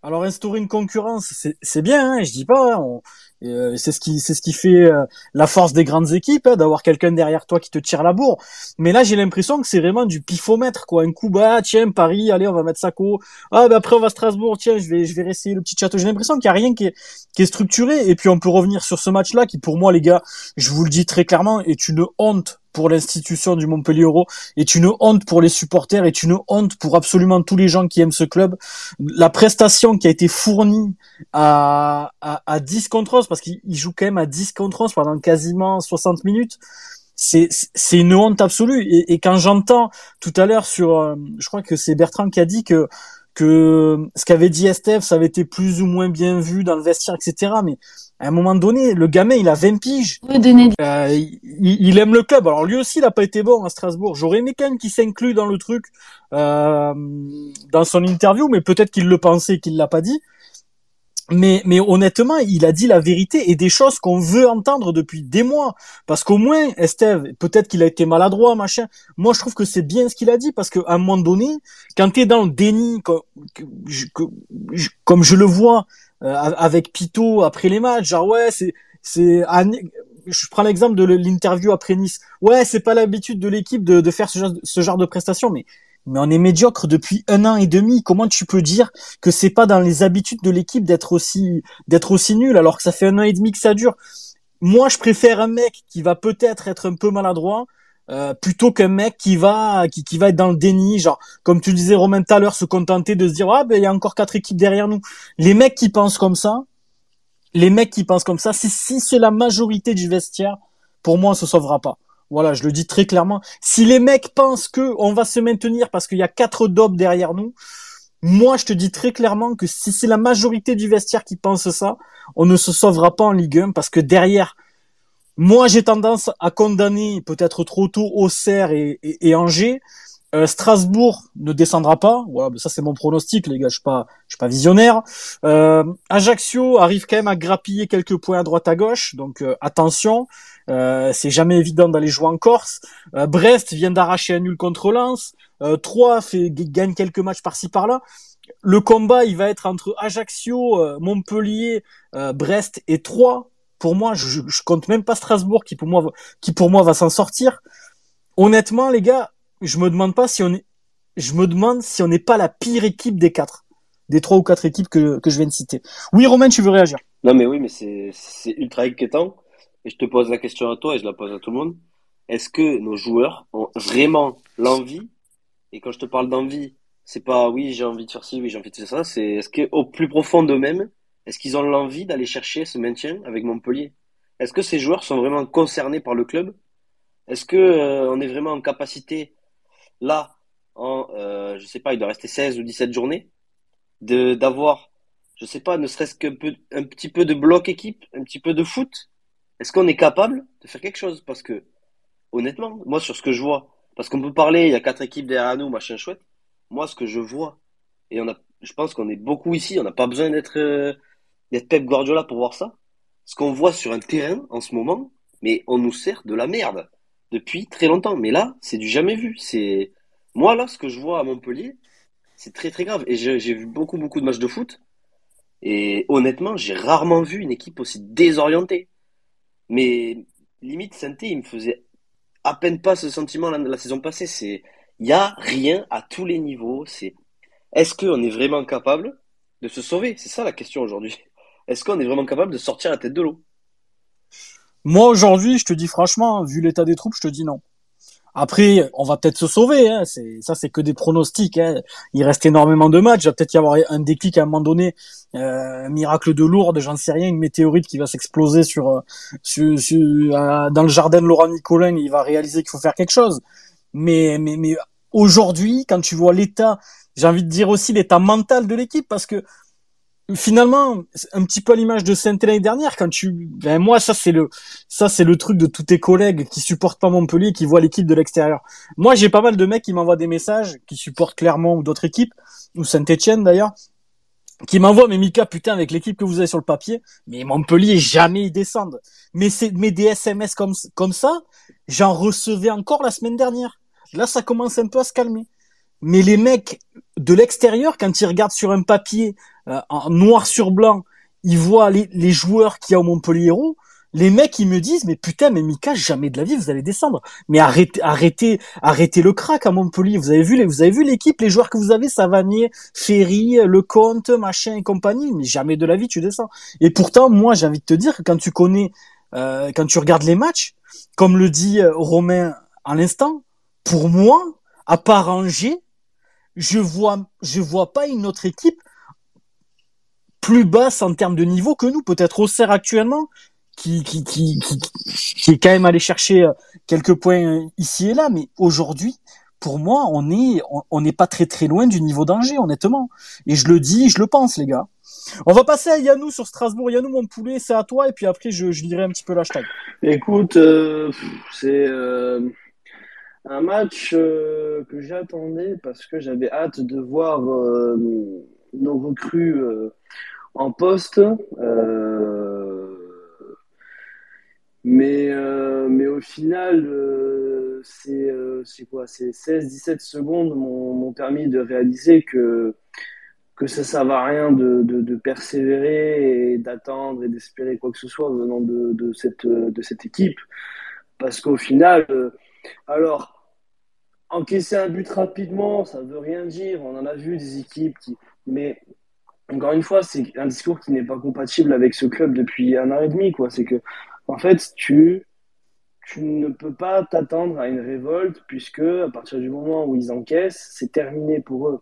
Alors instaurer une concurrence, c'est bien, hein, je dis pas. Hein, euh, c'est ce qui c'est ce qui fait euh, la force des grandes équipes, hein, d'avoir quelqu'un derrière toi qui te tire la bourre. Mais là, j'ai l'impression que c'est vraiment du pifomètre, quoi. Un coup bas, tiens Paris, allez, on va mettre Sako. Ah, ben après on va à Strasbourg, tiens, je vais je vais réessayer le petit château. J'ai l'impression qu'il y a rien qui est qui est structuré. Et puis on peut revenir sur ce match-là, qui pour moi, les gars, je vous le dis très clairement, est une honte pour l'institution du Montpellier Euro, est une honte pour les supporters, est une honte pour absolument tous les gens qui aiment ce club. La prestation qui a été fournie à, à, à 10 contre 11, parce qu'il joue quand même à 10 contre 11 pendant quasiment 60 minutes, c'est c'est une honte absolue. Et, quand j'entends tout à l'heure sur, je crois que c'est Bertrand qui a dit que que ce qu'avait dit Estève, ça avait été plus ou moins bien vu dans le vestiaire, etc. Mais à un moment donné, le gamin, il a 20 piges. Euh, il, il, aime le club. Alors lui aussi, il n'a pas été bon à Strasbourg. J'aurais aimé quand même qu'il s'inclue dans le truc, euh, dans son interview, mais peut-être qu'il le pensait, qu'il l'a pas dit. Mais, mais honnêtement, il a dit la vérité et des choses qu'on veut entendre depuis des mois. Parce qu'au moins, Estève, peut-être qu'il a été maladroit, machin. Moi, je trouve que c'est bien ce qu'il a dit parce qu'à un moment donné, quand tu es dans le déni, comme, comme je le vois avec Pito après les matchs, genre ouais, c'est c'est je prends l'exemple de l'interview après Nice. Ouais, c'est pas l'habitude de l'équipe de, de faire ce genre, ce genre de prestations, mais mais on est médiocre depuis un an et demi. Comment tu peux dire que c'est pas dans les habitudes de l'équipe d'être aussi d'être aussi nul alors que ça fait un an et demi que ça dure? Moi, je préfère un mec qui va peut-être être un peu maladroit euh, plutôt qu'un mec qui va qui, qui va être dans le déni, genre comme tu disais Romain tout à l'heure, se contenter de se dire ah ben il y a encore quatre équipes derrière nous. Les mecs qui pensent comme ça, les mecs qui pensent comme ça, si, si c'est la majorité du vestiaire, pour moi on se sauvera pas. Voilà, je le dis très clairement. Si les mecs pensent que on va se maintenir parce qu'il y a quatre dobs derrière nous, moi je te dis très clairement que si c'est la majorité du vestiaire qui pense ça, on ne se sauvera pas en Ligue 1 parce que derrière moi, j'ai tendance à condamner peut-être trop tôt Auxerre et, Angers. Euh, Strasbourg ne descendra pas. Voilà, ça c'est mon pronostic, les gars. Je suis pas, je suis pas visionnaire. Euh, Ajaccio arrive quand même à grappiller quelques points à droite à gauche, donc euh, attention. C'est jamais évident d'aller jouer en Corse. Brest vient d'arracher un nul contre Lens. Troyes fait gagne quelques matchs par-ci par-là. Le combat, il va être entre Ajaccio, Montpellier, Brest et Troyes pour moi, je, je compte même pas Strasbourg qui pour moi, qui pour moi va s'en sortir. Honnêtement, les gars, je me demande pas si on est, je me demande si on n'est pas la pire équipe des quatre, des trois ou quatre équipes que, que je viens de citer. Oui, Romain, tu veux réagir? Non, mais oui, mais c'est, c'est ultra inquiétant. Et je te pose la question à toi et je la pose à tout le monde. Est-ce que nos joueurs ont vraiment l'envie? Et quand je te parle d'envie, c'est pas oui, j'ai envie de faire ci, oui, j'ai envie de faire ça. C'est est-ce qu'au plus profond d'eux-mêmes, est-ce qu'ils ont l'envie d'aller chercher ce maintien avec Montpellier? Est-ce que ces joueurs sont vraiment concernés par le club? Est-ce que euh, on est vraiment en capacité là, en euh, je sais pas, il doit rester 16 ou 17 journées, de d'avoir, je sais pas, ne serait-ce qu'un peu, un petit peu de bloc équipe, un petit peu de foot? Est-ce qu'on est capable de faire quelque chose? Parce que honnêtement, moi sur ce que je vois, parce qu'on peut parler, il y a quatre équipes derrière nous, machin chouette. Moi, ce que je vois, et on a, je pense qu'on est beaucoup ici, on n'a pas besoin d'être euh, d'être Pep Guardiola pour voir ça. Ce qu'on voit sur un terrain en ce moment, mais on nous sert de la merde depuis très longtemps. Mais là, c'est du jamais vu. C'est moi là, ce que je vois à Montpellier, c'est très très grave. Et j'ai vu beaucoup beaucoup de matchs de foot. Et honnêtement, j'ai rarement vu une équipe aussi désorientée. Mais limite, Santé, il me faisait à peine pas ce sentiment la, saison passée. C'est il y a rien à tous les niveaux. C'est est-ce qu'on est vraiment capable de se sauver? C'est ça la question aujourd'hui est-ce qu'on est vraiment capable de sortir la tête de l'eau? Moi aujourd'hui, je te dis franchement, vu l'état des troupes, je te dis non. Après, on va peut-être se sauver. Hein. Ça, c'est que des pronostics. Hein. Il reste énormément de matchs. Il va peut-être y avoir un déclic à un moment donné, euh, un miracle de Lourdes, j'en sais rien, une météorite qui va s'exploser sur, euh, euh, dans le jardin de Laurent Nicolin. Il va réaliser qu'il faut faire quelque chose. Mais mais mais aujourd'hui, quand tu vois l'état, j'ai envie de dire aussi l'état mental de l'équipe, parce que finalement un petit peu à l'image de saint l'année dernière quand tu ben moi ça c'est le ça c'est le truc de tous tes collègues qui supportent pas Montpellier qui voient l'équipe de l'extérieur. Moi j'ai pas mal de mecs qui m'envoient des messages qui supportent Clermont ou d'autres équipes ou Saint-Etienne d'ailleurs qui m'envoient mais Mika putain avec l'équipe que vous avez sur le papier mais Montpellier jamais ils descendent. Mais c'est mais des SMS comme comme ça j'en recevais encore la semaine dernière. Là ça commence un peu à se calmer. Mais les mecs de l'extérieur, quand ils regardent sur un papier euh, en noir sur blanc, ils voient les, joueurs qu'il y a au Montpellier les mecs ils me disent mais putain mais Mika jamais de la vie vous allez descendre. Mais arrêtez arrêtez arrêtez le crack à Montpellier. Vous avez vu les vous avez vu l'équipe les joueurs que vous avez Savanier Ferry Lecomte machin et compagnie mais jamais de la vie tu descends. Et pourtant moi j'ai envie de te dire que quand tu connais euh, quand tu regardes les matchs comme le dit euh, Romain à l'instant pour moi à part Angers je vois, je vois pas une autre équipe plus basse en termes de niveau que nous. Peut-être Auxerre actuellement, qui, qui, qui, qui, est quand même allé chercher euh, quelques points euh, ici et là. Mais aujourd'hui, pour moi, on est, on n'est pas très très loin du niveau d'Angers, honnêtement. Et je le dis, je le pense, les gars. On va passer à Yannou sur Strasbourg. Yannou, mon poulet, c'est à toi. Et puis après, je, je lirai un petit peu l'hashtag. Écoute, euh, c'est un match que j'attendais parce que j'avais hâte de voir nos recrues euh, en poste. mais, mais au final, c'est quoi C'est 16-17 secondes m'ont permis de réaliser que, que ça ne servait à rien de, de, persévérer et d'attendre et d'espérer quoi que ce soit venant de, cette, de cette équipe. Parce qu'au final, alors, encaisser un but rapidement, ça veut rien dire. On en a vu des équipes qui. Mais encore une fois, c'est un discours qui n'est pas compatible avec ce club depuis un an et demi. Quoi. C'est que en fait, tu, tu ne peux pas t'attendre à une révolte puisque à partir du moment où ils encaissent, c'est terminé pour eux.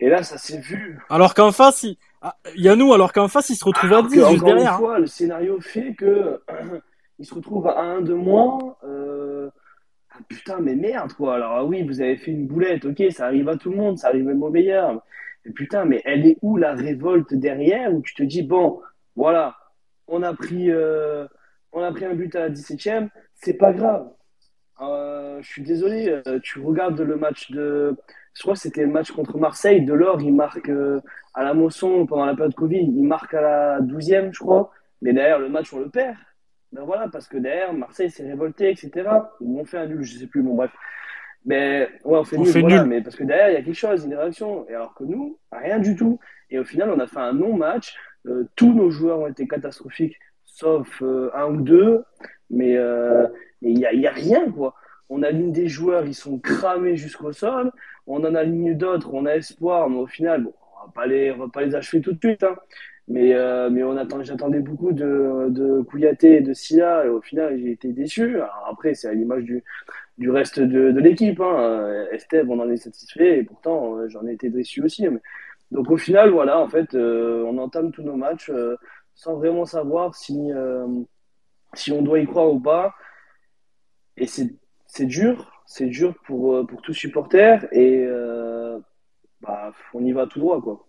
Et là, ça s'est vu. Alors qu'en face, il ah, y a nous, alors qu'en face, ils se retrouvent à 10 juste encore derrière. Une fois, le scénario fait que ils se retrouvent à 1 de moins. Euh... Ah, putain, mais merde, quoi. Alors, ah oui, vous avez fait une boulette, ok, ça arrive à tout le monde, ça arrive même aux meilleurs. Mais putain, mais elle est où la révolte derrière où tu te dis, bon, voilà, on a pris, euh, on a pris un but à la 17ème, c'est pas grave. Euh, je suis désolé, euh, tu regardes le match de. Je crois que c'était le match contre Marseille. Delors, il marque euh, à la Mosson pendant la période Covid, il marque à la 12e, je crois. Mais derrière, le match, on le perd. Ben voilà, parce que derrière, Marseille s'est révolté, etc. Ou on fait un nul, je sais plus, bon, bref. Mais ouais, on fait On nul, fait voilà, nul. mais parce que derrière, il y a quelque chose, une réaction. Et alors que nous, rien du tout. Et au final, on a fait un non-match. Euh, tous nos joueurs ont été catastrophiques, sauf euh, un ou deux. Mais euh, il y a, y a rien, quoi. On aligne des joueurs, ils sont cramés jusqu'au sol. On en aligne d'autres, on a espoir, mais au final, bon, on va pas les, on va pas les achever tout de suite, hein. Mais, euh, mais on attend, j'attendais beaucoup de, de et de Sia, et au final, j'ai été déçu. Alors après, c'est à l'image du, du reste de, de l'équipe. Hein. Euh, Esteve, on en est satisfait, et pourtant, euh, j'en ai été déçu aussi. Mais... Donc au final, voilà, en fait, on entame tous nos matchs sans vraiment savoir si, si on doit y croire ou pas. Et c'est dur, c'est dur pour, pour tout supporter, et bah, on y va tout droit, quoi.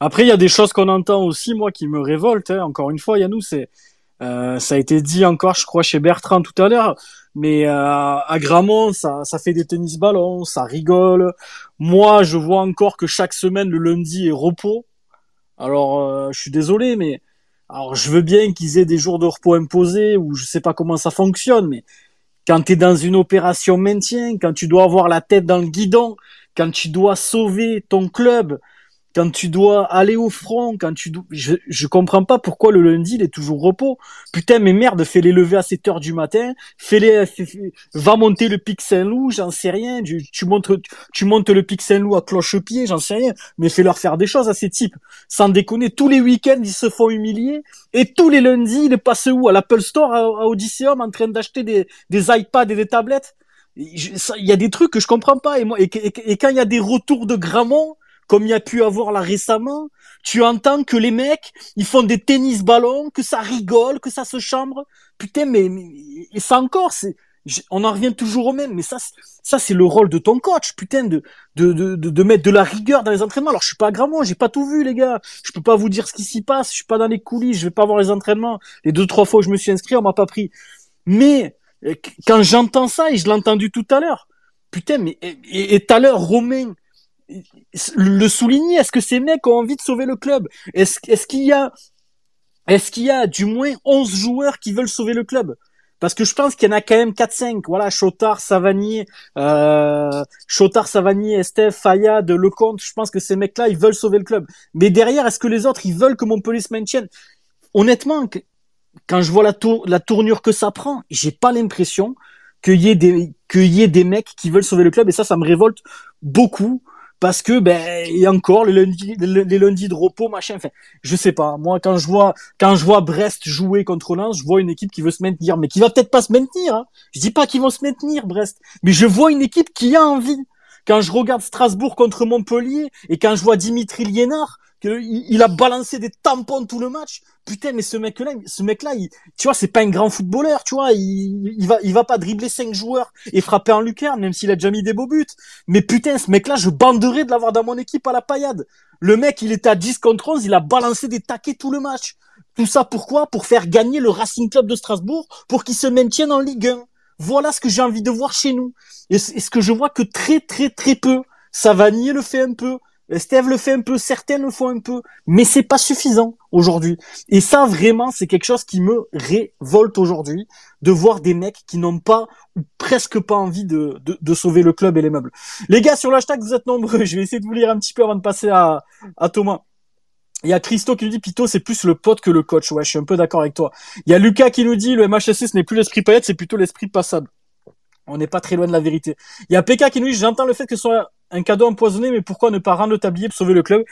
Après, il y a des choses qu'on entend aussi, moi, qui me révoltent. hein. Encore une fois, Yannou, c'est euh, ça a été dit encore, je crois, chez Bertrand tout à l'heure. Mais euh, à Gramont, ça, fait des tennis ballons, ça rigole. Moi, je vois encore que chaque semaine, le lundi est repos. Alors, euh, je suis désolé, mais alors je veux bien qu'ils aient des jours de repos imposés ou je sais pas comment ça fonctionne, mais quand tu es dans une opération maintien, quand tu dois avoir la tête dans le guidon, quand tu dois sauver ton club, quand tu dois aller au front, quand tu dois... je, je comprends pas pourquoi le lundi il est toujours repos. Putain mais merde, fais-les lever à 7 heures du matin, fais-les fais- fais- va monter le pic Saint-Loup, j'en sais rien, tu, montes tu montes le pic Saint-Loup à cloche-pied, j'en sais rien, mais fais-leur faire des choses à ces types. Sans déconner, tous les week-ends ils se font humilier et tous les lundis ils passent où? À l'Apple Store à, à Odysseum en train d'acheter des iPads et des tablettes? Il y a des trucs que je comprends pas et moi et quand il y a des retours de Gramont comme il y a pu avoir là récemment, tu entends que les mecs, ils font des tennis ballons, que ça rigole, que ça se chambre. Putain, mais, mais et ça encore, c'est, on en revient toujours au même. Mais ça, ça c'est le rôle de ton coach, putain, de, de, de, de, mettre de la rigueur dans les entraînements. Alors je suis pas à Gramont, j'ai pas tout vu les gars. Je peux pas vous dire ce qui s'y passe. Je suis pas dans les coulisses, je vais pas voir les entraînements. Les deux trois fois où je me suis inscrit, on m'a pas pris. Mais qu- quand j'entends ça et je l'ai entendu tout à l'heure, putain, mais et tout à l'heure Romain le souligner Est-ce que ces mecs ont envie de sauver le club? Est-ce est-ce qu'il y a est-ce qu'il y a du moins 11 joueurs qui veulent sauver le club? Parce que je pense qu'il y en a quand même 4-5. Voilà, Chotard, Savanier, euh, Chotard, Savanier, Estève, Fayad, Lecomte. Je pense que ces mecs-là, ils veulent sauver le club. Mais derrière, est-ce que les autres, ils veulent que Montpellier se maintienne? Honnêtement, quand je vois la, tour- la tournure que ça prend, j'ai pas l'impression qu'il y ait des qu'il y ait des mecs qui veulent sauver le club et ça ça me révolte beaucoup parce que ben et encore les lundis les, lundis de repos machin enfin je sais pas. Moi quand je vois quand je vois Brest jouer contre Lens je vois une équipe qui veut se maintenir. Mais qui va peut-être pas se maintenir hein. je dis pas qu'ils vont se maintenir Brest. Mais je vois une équipe qui a envie. Quand je regarde Strasbourg contre Montpellier et quand je vois Dimitri Liénard il, a balancé des tampons tout le match. Putain mais ce mec là ce mec là il, tu vois c'est pas un grand footballeur tu vois. Il, va va pas dribbler cinq joueurs et frapper en lucarne même s'il a déjà mis des beaux buts. Mais putain ce mec là je banderais de l'avoir dans mon équipe à la paillade. Le mec il était à 10 contre 11 il a balancé des taquets tout le match. Tout ça pourquoi pour faire gagner le Racing Club de Strasbourg pour qu'il se maintienne en Ligue 1 voilà ce que j'ai envie de voir chez nous. Et ce que je vois que très très très peu Savanier le fait un peu Steve le fait un peu, certains le font un peu, mais c'est pas suffisant aujourd'hui. Et ça, vraiment, c'est quelque chose qui me révolte aujourd'hui, de voir des mecs qui n'ont pas ou presque pas envie de, sauver le club et les meubles. Les gars, sur l'hashtag, vous êtes nombreux. Je vais essayer de vous lire un petit peu avant de passer à, à Thomas. Il y a Christo qui nous dit Pito, c'est plus le pote que le coach. Ouais, je suis un peu d'accord avec toi. Il y a Lucas qui nous dit le MHSC, ce n'est plus l'esprit paillette, c'est plutôt l'esprit passable. On n'est pas très loin de la vérité. Il y a PK qui nous dit j'entends le fait que ce soit un cadeau empoisonné, mais pourquoi ne pas rendre le tablier pour sauver le club?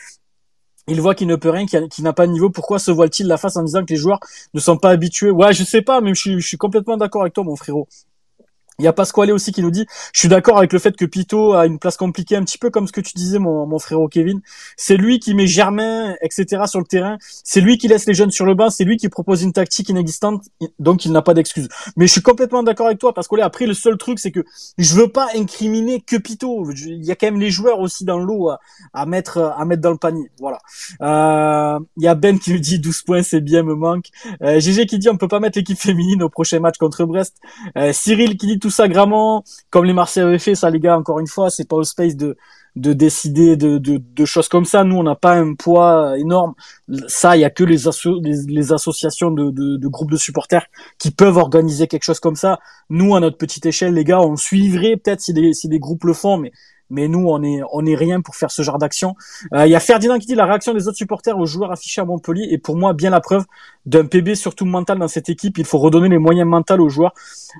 Il voit qu'il ne peut rien, qu'il n'a pas de niveau. Pourquoi se voile-t-il la face en disant que les joueurs ne sont pas habitués? Ouais, je sais pas, mais je suis, je suis complètement d'accord avec toi, mon frérot. Il y a Pasquale aussi qui nous dit, je suis d'accord avec le fait que Pito a une place compliquée, un petit peu comme ce que tu disais, mon, mon frérot Kevin. C'est lui qui met Germain, etc. sur le terrain. C'est lui qui laisse les jeunes sur le banc. C'est lui qui propose une tactique inexistante. Donc il n'a pas d'excuse. Mais je suis complètement d'accord avec toi, Pasquale. Après, le seul truc, c'est que je veux pas incriminer que Pito. Il y a quand même les joueurs aussi dans l'eau à, mettre, à mettre dans le panier. Voilà. Euh, il y a Ben qui nous dit 12 points, c'est bien, me manque. Euh, GG qui dit on peut pas mettre l'équipe féminine au prochain match contre Brest. Euh, Cyril qui dit tout ça gramment, comme les Marseillais avaient fait, ça les gars, encore une fois, c'est pas au space de de décider de, de, de choses comme ça. Nous, on n'a pas un poids énorme. Ça, il y a que les, les, associations de, de, de, groupes de supporters qui peuvent organiser quelque chose comme ça. Nous, à notre petite échelle, les gars, on suivrait peut-être si des, si des groupes le font, mais mais nous on est on est rien pour faire ce genre d'action. Euh, il y a Ferdinand qui dit la réaction des autres supporters aux joueurs affichés à Montpellier est pour moi bien la preuve d'un PB surtout mental dans cette équipe. Il faut redonner les moyens mentaux aux joueurs.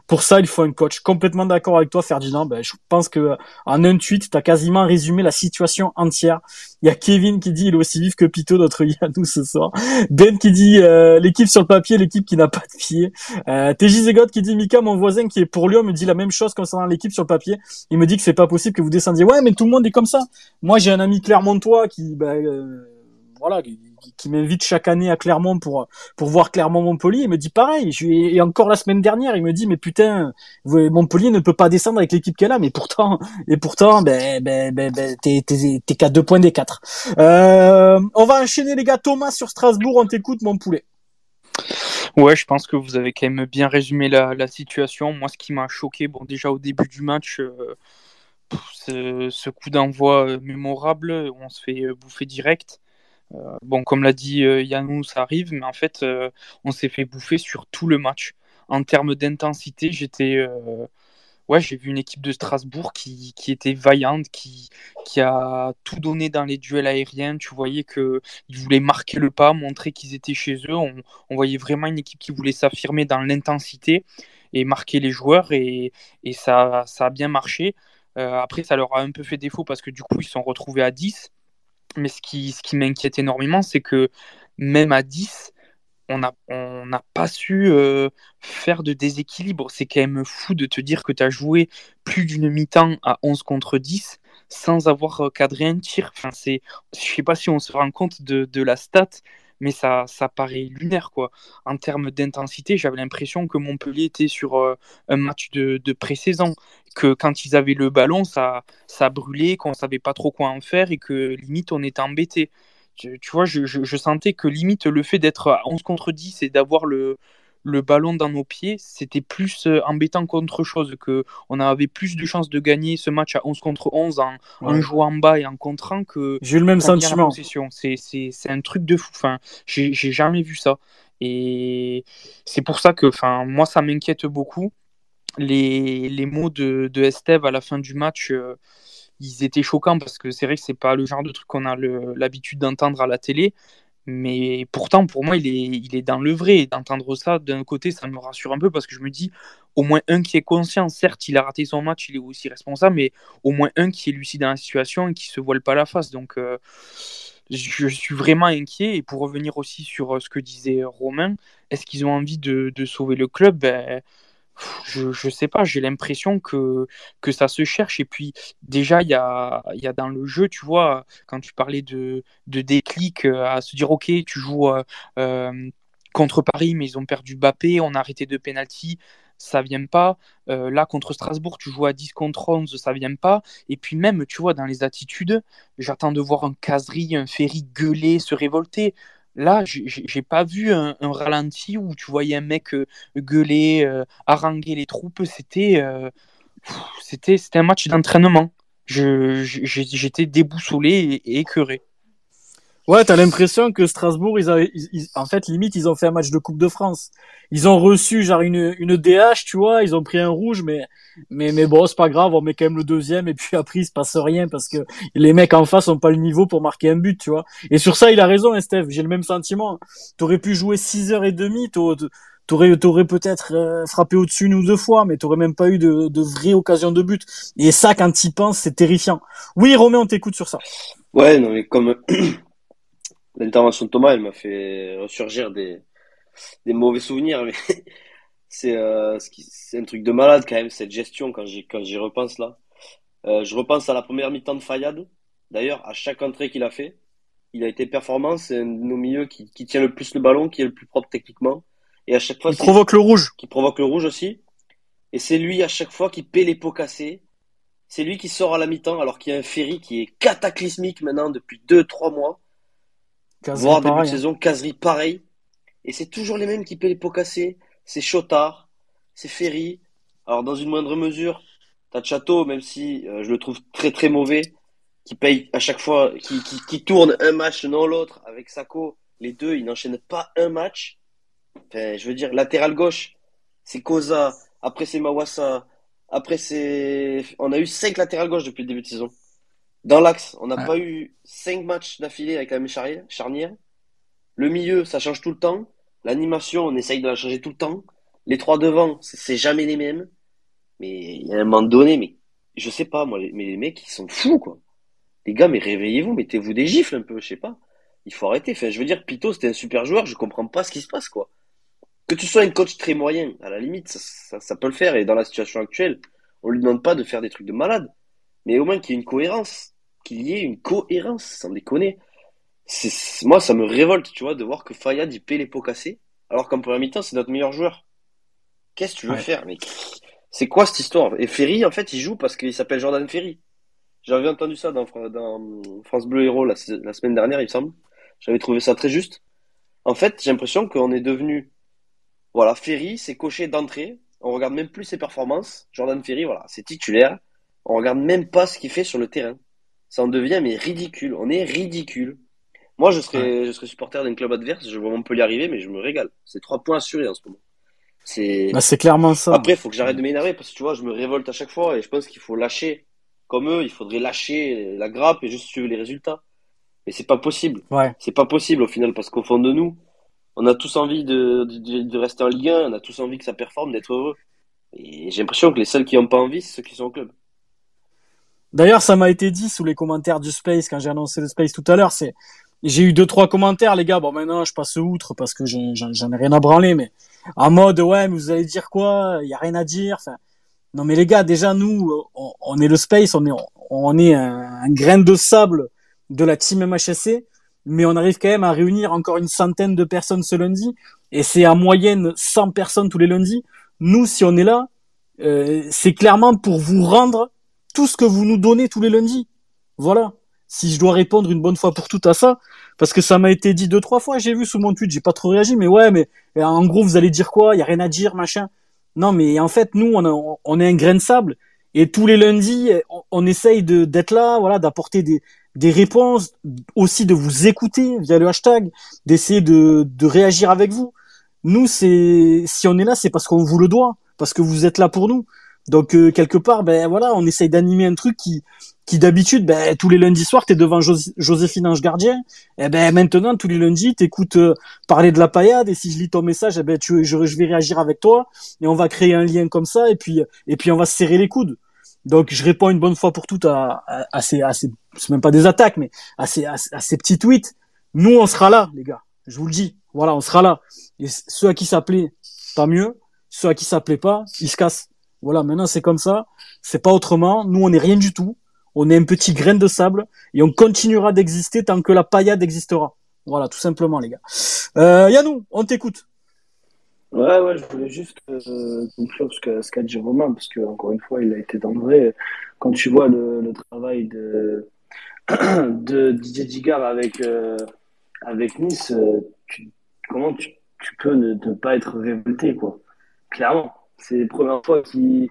Pour ça, il faut un coach. Complètement d'accord avec toi, Ferdinand. Ben, je pense que en un tweet, tu as quasiment résumé la situation entière. Il y a Kevin qui dit il est aussi vif que Pito, notre Yannou ce soir. Ben qui dit euh, l'équipe sur le papier, l'équipe qui n'a pas de pied. Euh, TJ Zegot qui dit Mika, mon voisin qui est pour Lyon, me dit la même chose concernant l'équipe sur le papier. Il me dit que c'est pas possible que vous descendiez. Ouais, mais tout le monde est comme ça. Moi, j'ai un ami Clermontois qui, ben, euh, voilà, qui, m'invite chaque année à Clermont pour pour voir Clermont Montpellier. Il me dit pareil. Et encore la semaine dernière, il me dit mais putain, Montpellier ne peut pas descendre avec l'équipe qu'elle a. Mais pourtant, et pourtant, ben ben ben, ben t'es t'es qu'à deux points des quatre. Euh, on va enchaîner les gars. Thomas sur Strasbourg, on t'écoute mon poulet. Ouais, je pense que vous avez quand même bien résumé la, la situation. Moi, ce qui m'a choqué, bon, déjà au début du match, euh, ce, coup d'envoi euh, mémorable, on se fait bouffer direct. Euh, bon, comme l'a dit euh, Yannou, ça arrive, mais en fait, euh, on s'est fait bouffer sur tout le match. En termes d'intensité, j'étais ouais, j'ai vu une équipe de Strasbourg qui, était vaillante, qui, a tout donné dans les duels aériens. Tu voyais qu'ils voulaient marquer le pas, montrer qu'ils étaient chez eux. On, voyait vraiment une équipe qui voulait s'affirmer dans l'intensité et marquer les joueurs, et, ça a bien marché. Après, ça leur a un peu fait défaut parce que du coup, ils se sont retrouvés à 10. Mais ce qui, m'inquiète énormément, c'est que même à 10, on n'a pas su euh, faire de déséquilibre. C'est quand même fou de te dire que tu as joué plus d'une mi-temps à 11 contre 10 sans avoir euh, cadré un tir. Je sais pas si on se rend compte de la stat, mais ça, ça paraît lunaire. quoi. En termes d'intensité, j'avais l'impression que Montpellier était sur euh, un match de, de pré-saison, que quand ils avaient le ballon, ça, ça brûlait, qu'on savait pas trop quoi en faire et que limite on était embêté. Tu, vois, je, je, je, sentais que limite le fait d'être à 11 contre 10 et d'avoir le, le ballon dans nos pieds, c'était plus euh, embêtant qu'autre chose, que on avait plus de chances de gagner ce match à 11 contre 11 en, en jouant en bas et en contrant que. J'ai eu le même sentiment. C'est un truc de fou. Enfin, j'ai jamais vu ça. Et c'est pour ça que, enfin, moi, ça m'inquiète beaucoup. Les, les, mots de, de Esteve à la fin du match, euh, ils étaient choquants parce que c'est vrai que c'est pas le genre de truc qu'on a l'habitude d'entendre à la télé. Mais pourtant, pour moi, il est, il est dans le vrai. D'entendre ça, d'un côté, ça me rassure un peu parce que je me dis, au moins un qui est conscient, certes, il a raté son match, il est aussi responsable, mais au moins un qui est lucide dans la situation et qui se voile pas la face. Donc, euh, je suis vraiment inquiet. Et pour revenir aussi sur euh, ce que disait Romain, est-ce qu'ils ont envie de, sauver le club? Ben, je, sais pas, j'ai l'impression que, ça se cherche. Et puis, déjà, il y a, dans le jeu, tu vois, quand tu parlais de, de déclic, euh, à se dire, OK, tu joues euh, euh, contre Paris, mais ils ont perdu Bappé, on a arrêté de penalty, ça vient pas. là, contre Strasbourg, tu joues à 10 contre 11, ça vient pas. Et puis, même, tu vois, dans les attitudes, j'attends de voir un caserie, un ferry gueuler, se révolter. Là, j'ai pas vu un, ralenti où tu voyais un mec euh, gueuler, euh, haranguer les troupes. C'était euh, c'était un match d'entraînement. J'étais déboussolé et, et écœuré. Ouais, t'as l'impression que Strasbourg, ils, avaient, en fait, limite, ils ont fait un match de Coupe de France. Ils ont reçu genre une, une DH, tu vois, ils ont pris un rouge, mais mais mais bon, c'est pas grave, on met quand même le deuxième et puis après il se passe rien parce que les mecs en face ont pas le niveau pour marquer un but, tu vois. Et sur ça, il a raison, hein, Steph. J'ai le même sentiment. T'aurais pu jouer 6 heures et demie, t'aurais t'aurais peut-être euh, frappé au-dessus une ou deux fois, mais t'aurais même pas eu de, de vraies occasions de but. Et ça, quand y penses, c'est terrifiant. Oui, Romain, on t'écoute sur ça. Ouais, non mais comme l'intervention de Thomas, elle m'a fait ressurgir des, des mauvais souvenirs, mais c'est euh, c'est un truc de malade quand même cette gestion quand j'y quand j'y repense là. Euh, je repense à la première mi-temps de Fayad. D'ailleurs, à chaque entrée qu'il a fait, il a été performant. C'est un de nos milieux qui, qui tient le plus le ballon, qui est le plus propre techniquement. Et à chaque fois, Il provoque le rouge. qui provoque le rouge aussi. Et c'est lui à chaque fois qui paie les pots cassés. C'est lui qui sort à la mi-temps alors qu'il y a un Ferry qui est cataclysmique maintenant depuis 2-3 mois. Voire début de hein. saison, Casery pareil. Et c'est toujours les mêmes qui paient les pots cassés. C'est Chotard, c'est Ferry. Alors dans une moindre mesure, t'as Chateau, même si euh, je le trouve très très mauvais, qui paye à chaque fois, qui, qui, qui tourne un match non l'autre avec Sako. Les deux, ils n'enchaînent pas un match. Enfin, je veux dire, latéral gauche, c'est Koza. Après c'est Mawassa. Après c'est, on a eu cinq latérales gauche depuis le début de saison. Dans l'axe, on n'a Ouais. pas eu cinq matchs d'affilée avec la même charnière. Le milieu, ça change tout le temps. L'animation, on essaye de la changer tout le temps. Les trois devant, c'est jamais les mêmes. Mais il y a un moment donné, mais je sais pas, moi, les, mais les mecs, ils sont fous, quoi. Les gars, mais réveillez-vous, mettez-vous des gifles un peu, je sais pas. Il faut arrêter. Enfin, je veux dire, Pito, c'était un super joueur, je comprends pas ce qui se passe, quoi. Que tu sois un coach très moyen, à la limite, ça, ça, ça peut le faire. Et dans la situation actuelle, on lui demande pas de faire des trucs de malade. Mais au moins qu'il y ait une cohérence. Qu'il y ait une cohérence, sans déconner. Moi, ça me révolte, tu vois, de voir que Fayad, il paie les pots cassés, alors qu'en première mi-temps, c'est notre meilleur joueur. Qu'est-ce que tu veux Ouais. faire, mec? C'est quoi cette histoire? Et Ferry, en fait, il joue parce qu'il s'appelle Jordan Ferry. J'avais entendu ça dans, Fra- dans France Bleu Héros la, la semaine dernière, il me semble. J'avais trouvé ça très juste. En fait, j'ai l'impression qu'on est devenu, voilà, Ferry, c'est coché d'entrée. On regarde même plus ses performances. Jordan Ferry, voilà, c'est titulaire. On regarde même pas ce qu'il fait sur le terrain. Ça en devient, mais ridicule. On est ridicule. Moi, je serais, je serais supporter d'un club adverse. Je vois Montpellier arriver, mais je me régale. C'est trois points assurés en ce moment. C'est, Bah, c'est clairement ça. après, il faut que j'arrête de m'énerver parce que tu vois, je me révolte à chaque fois et je pense qu'il faut lâcher. Comme eux, il faudrait lâcher la grappe et juste suivre les résultats. Mais c'est pas possible. Ouais. C'est pas possible au final parce qu'au fond de nous, on a tous envie de, de, de rester en Ligue 1, on a tous envie que ça performe, d'être heureux. Et j'ai l'impression que les seuls qui n'ont pas envie, c'est ceux qui sont au club. D'ailleurs, ça m'a été dit sous les commentaires du Space quand j'ai annoncé le Space tout à l'heure. C'est, j'ai eu deux trois commentaires, les gars. Bon, maintenant, je passe outre parce que j'en ai rien à branler, mais en mode ouais, mais vous allez dire quoi? Il y a rien à dire. Enfin, non, mais les gars, déjà nous, on, on est le Space, on est on est un, un grain de sable de la team MHSC, mais on arrive quand même à réunir encore une centaine de personnes ce lundi, et c'est en moyenne 100 personnes tous les lundis. Nous, si on est là, euh, c'est clairement pour vous rendre tout ce que vous nous donnez tous les lundis. Voilà. Si je dois répondre une bonne fois pour toutes à ça, parce que ça m'a été dit deux trois fois, j'ai vu sous mon tweet, j'ai pas trop réagi, mais ouais, mais en gros vous allez dire quoi? Il y a rien à dire, machin. Non, mais en fait nous on, est un grain de sable et tous les lundis on, essaye d'être là, voilà, d'apporter des réponses, aussi de vous écouter via le hashtag, d'essayer de de réagir avec vous. Nous c'est si on est là, c'est parce qu'on vous le doit, parce que vous êtes là pour nous. Donc euh, quelque part, ben voilà, on essaye d'animer un truc qui, qui d'habitude, ben tous les lundis soirs, t'es devant Jos- Joséphine Ange Gardien. Et ben maintenant, tous les lundis, t'écoutes euh, parler de la paillade. Et si je lis ton message, eh ben tu, je, je vais réagir avec toi et on va créer un lien comme ça. Et puis et puis on va se serrer les coudes. Donc je réponds une bonne fois pour toutes à, à, à ces, à ces, c'est même pas des attaques, mais à ces, à, ces petits tweets. Nous, on sera là, les gars. Je vous le dis. Voilà, on sera là. Et ceux à qui ça plaît, mieux. Ceux à qui ça plaît pas, ils se cassent. Voilà, maintenant c'est comme ça, c'est pas autrement. Nous, on n'est rien du tout. On est un petit grain de sable et on continuera d'exister tant que la paillade existera. Voilà, tout simplement, les gars. Euh, Yannou, on t'écoute. Ouais, ouais, je voulais juste euh, conclure ce qu'a dit Romain, parce que encore une fois, il a été dans le vrai. Quand tu vois le, le travail de, de Didier Digard avec, euh, avec Nice, euh, tu- comment tu, tu peux ne pas être révolté, quoi. Clairement. C'est la première fois qu'il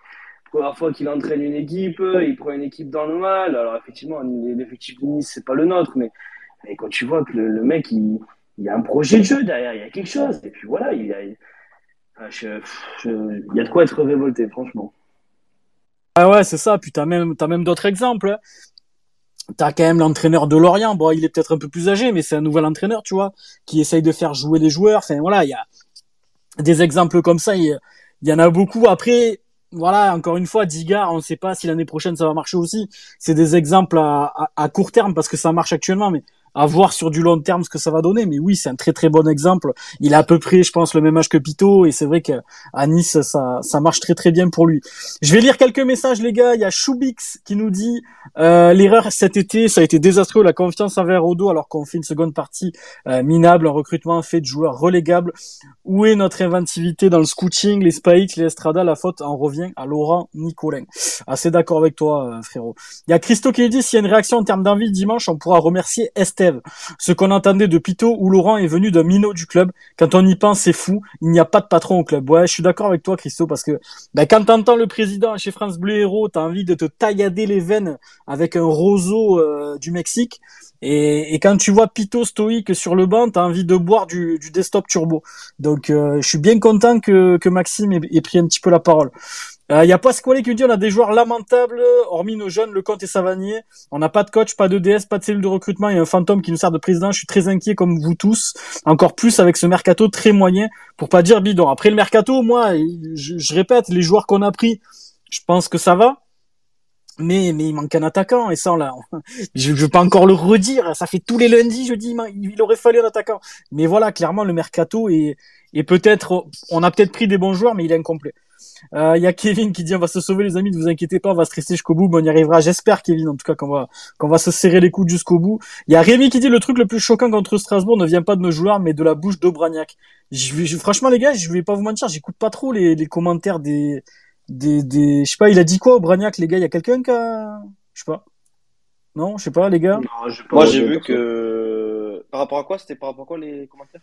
première fois qu'il entraîne une équipe, il prend une équipe dans le mal. Alors effectivement, l'effectif de Nice, c'est pas le nôtre, mais quand tu vois que le, mec, il, il a un projet de jeu derrière, il y a quelque chose. Et puis voilà, il y a, y a de quoi être révolté, franchement. Ah ouais, c'est ça. Puis t'as même, t'as même d'autres exemples. hein. T'as quand même l'entraîneur de Lorient. Bon, il est peut-être un peu plus âgé, mais c'est un nouvel entraîneur, tu vois, qui essaye de faire jouer les joueurs. Enfin voilà, il y a des exemples comme ça. Il y en a beaucoup. Après, voilà, encore une fois, Digard, on ne sait pas si l'année prochaine ça va marcher aussi. C'est des exemples à, à, à court terme parce que ça marche actuellement, mais à voir sur du long terme ce que ça va donner. Mais oui, c'est un très très bon exemple. Il a à peu près, je pense, le même âge que Pito, et c'est vrai qu'à Nice, ça, ça marche très très bien pour lui. Je vais lire quelques messages, les gars. Il y a Choubix qui nous dit euh, l'erreur cet été, ça a été désastreux, la confiance envers Odo, alors qu'on fait une seconde partie euh, minable, un recrutement fait de joueurs relégables. Où est notre inventivité dans le scouting, les spikes, les estradas La faute? En revient à Laurent Nicolin. Assez d'accord avec toi, euh, frérot. Il y a Christo qui dit s'il y a une réaction en termes d'envie dimanche, on pourra remercier Ce qu'on entendait de Pito où Laurent est venu d'un minot du club. Quand on y pense, c'est fou. Il n'y a pas de patron au club. Ouais, je suis d'accord avec toi, Christo, parce que bah, quand t'entends le président chez France Bleu Héros, t'as envie de te taillader les veines avec un roseau euh, du Mexique. Et, quand tu vois Pito stoïque sur le banc, t'as envie de boire du, desktop turbo. Donc, euh, je suis bien content que, Maxime ait, pris un petit peu la parole. Il euh, y a Pasquale qui nous dit on a des joueurs lamentables, hormis nos jeunes, le Comte et Savanier. On n'a pas de coach, pas de DS, pas de cellule de recrutement et un fantôme qui nous sert de président. Je suis très inquiet comme vous tous. Encore plus avec ce mercato très moyen, pour pas dire bidon. Après le mercato, moi, je, je répète, les joueurs qu'on a pris, je pense que ça va. Mais, mais il manque un attaquant, et ça, là, je ne veux pas encore le redire, ça fait tous les lundis, je dis, il aurait fallu un attaquant. Mais voilà, clairement, le mercato est peut-être, on a peut-être pris des bons joueurs, mais il est incomplet. Il euh, y a Kevin qui dit on va se sauver les amis, ne vous inquiétez pas, on va se rester jusqu'au bout, mais on y arrivera. J'espère Kevin en tout cas qu'on va qu'on va se serrer les coudes jusqu'au bout. Il y a Rémi qui dit le truc le plus choquant contre Strasbourg ne vient pas de nos joueurs mais de la bouche d'Aubragnac. Je, je, franchement les gars, je vais pas vous mentir, j'écoute pas trop les, les commentaires des des des je sais pas, il a dit quoi Aubragnac les gars, il y a quelqu'un qui a je sais pas. Non, je sais pas les gars. Non, Moi j'ai vu que par rapport à quoi C'était par rapport à quoi les commentaires?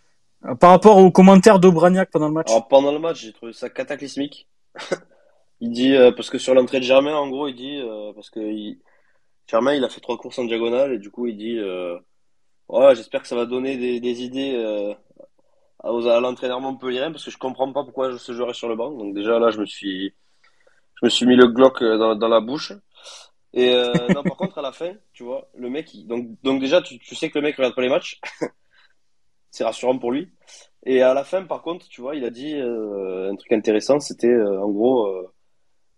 Par rapport aux commentaires d'Aubragnac pendant le match. Pendant le match, j'ai trouvé ça cataclysmique. il dit euh, parce que sur l'entrée de Germain, en gros, il dit euh, parce que. Germain, il a fait trois courses en diagonale et du coup, il dit euh, ouais, j'espère que ça va donner des, idées à, à l'entraîneur Montpellier parce que je comprends pas pourquoi je se jouerais sur le banc. Donc déjà là, je me suis je me suis mis le Glock dans, la bouche. Et non, par contre, à la fin, tu vois, le mec, donc donc déjà, tu, tu sais que le mec regarde pas les matchs c'est rassurant pour lui. Et à la fin, par contre, tu vois, il a dit euh, un truc intéressant, c'était euh, en gros, euh,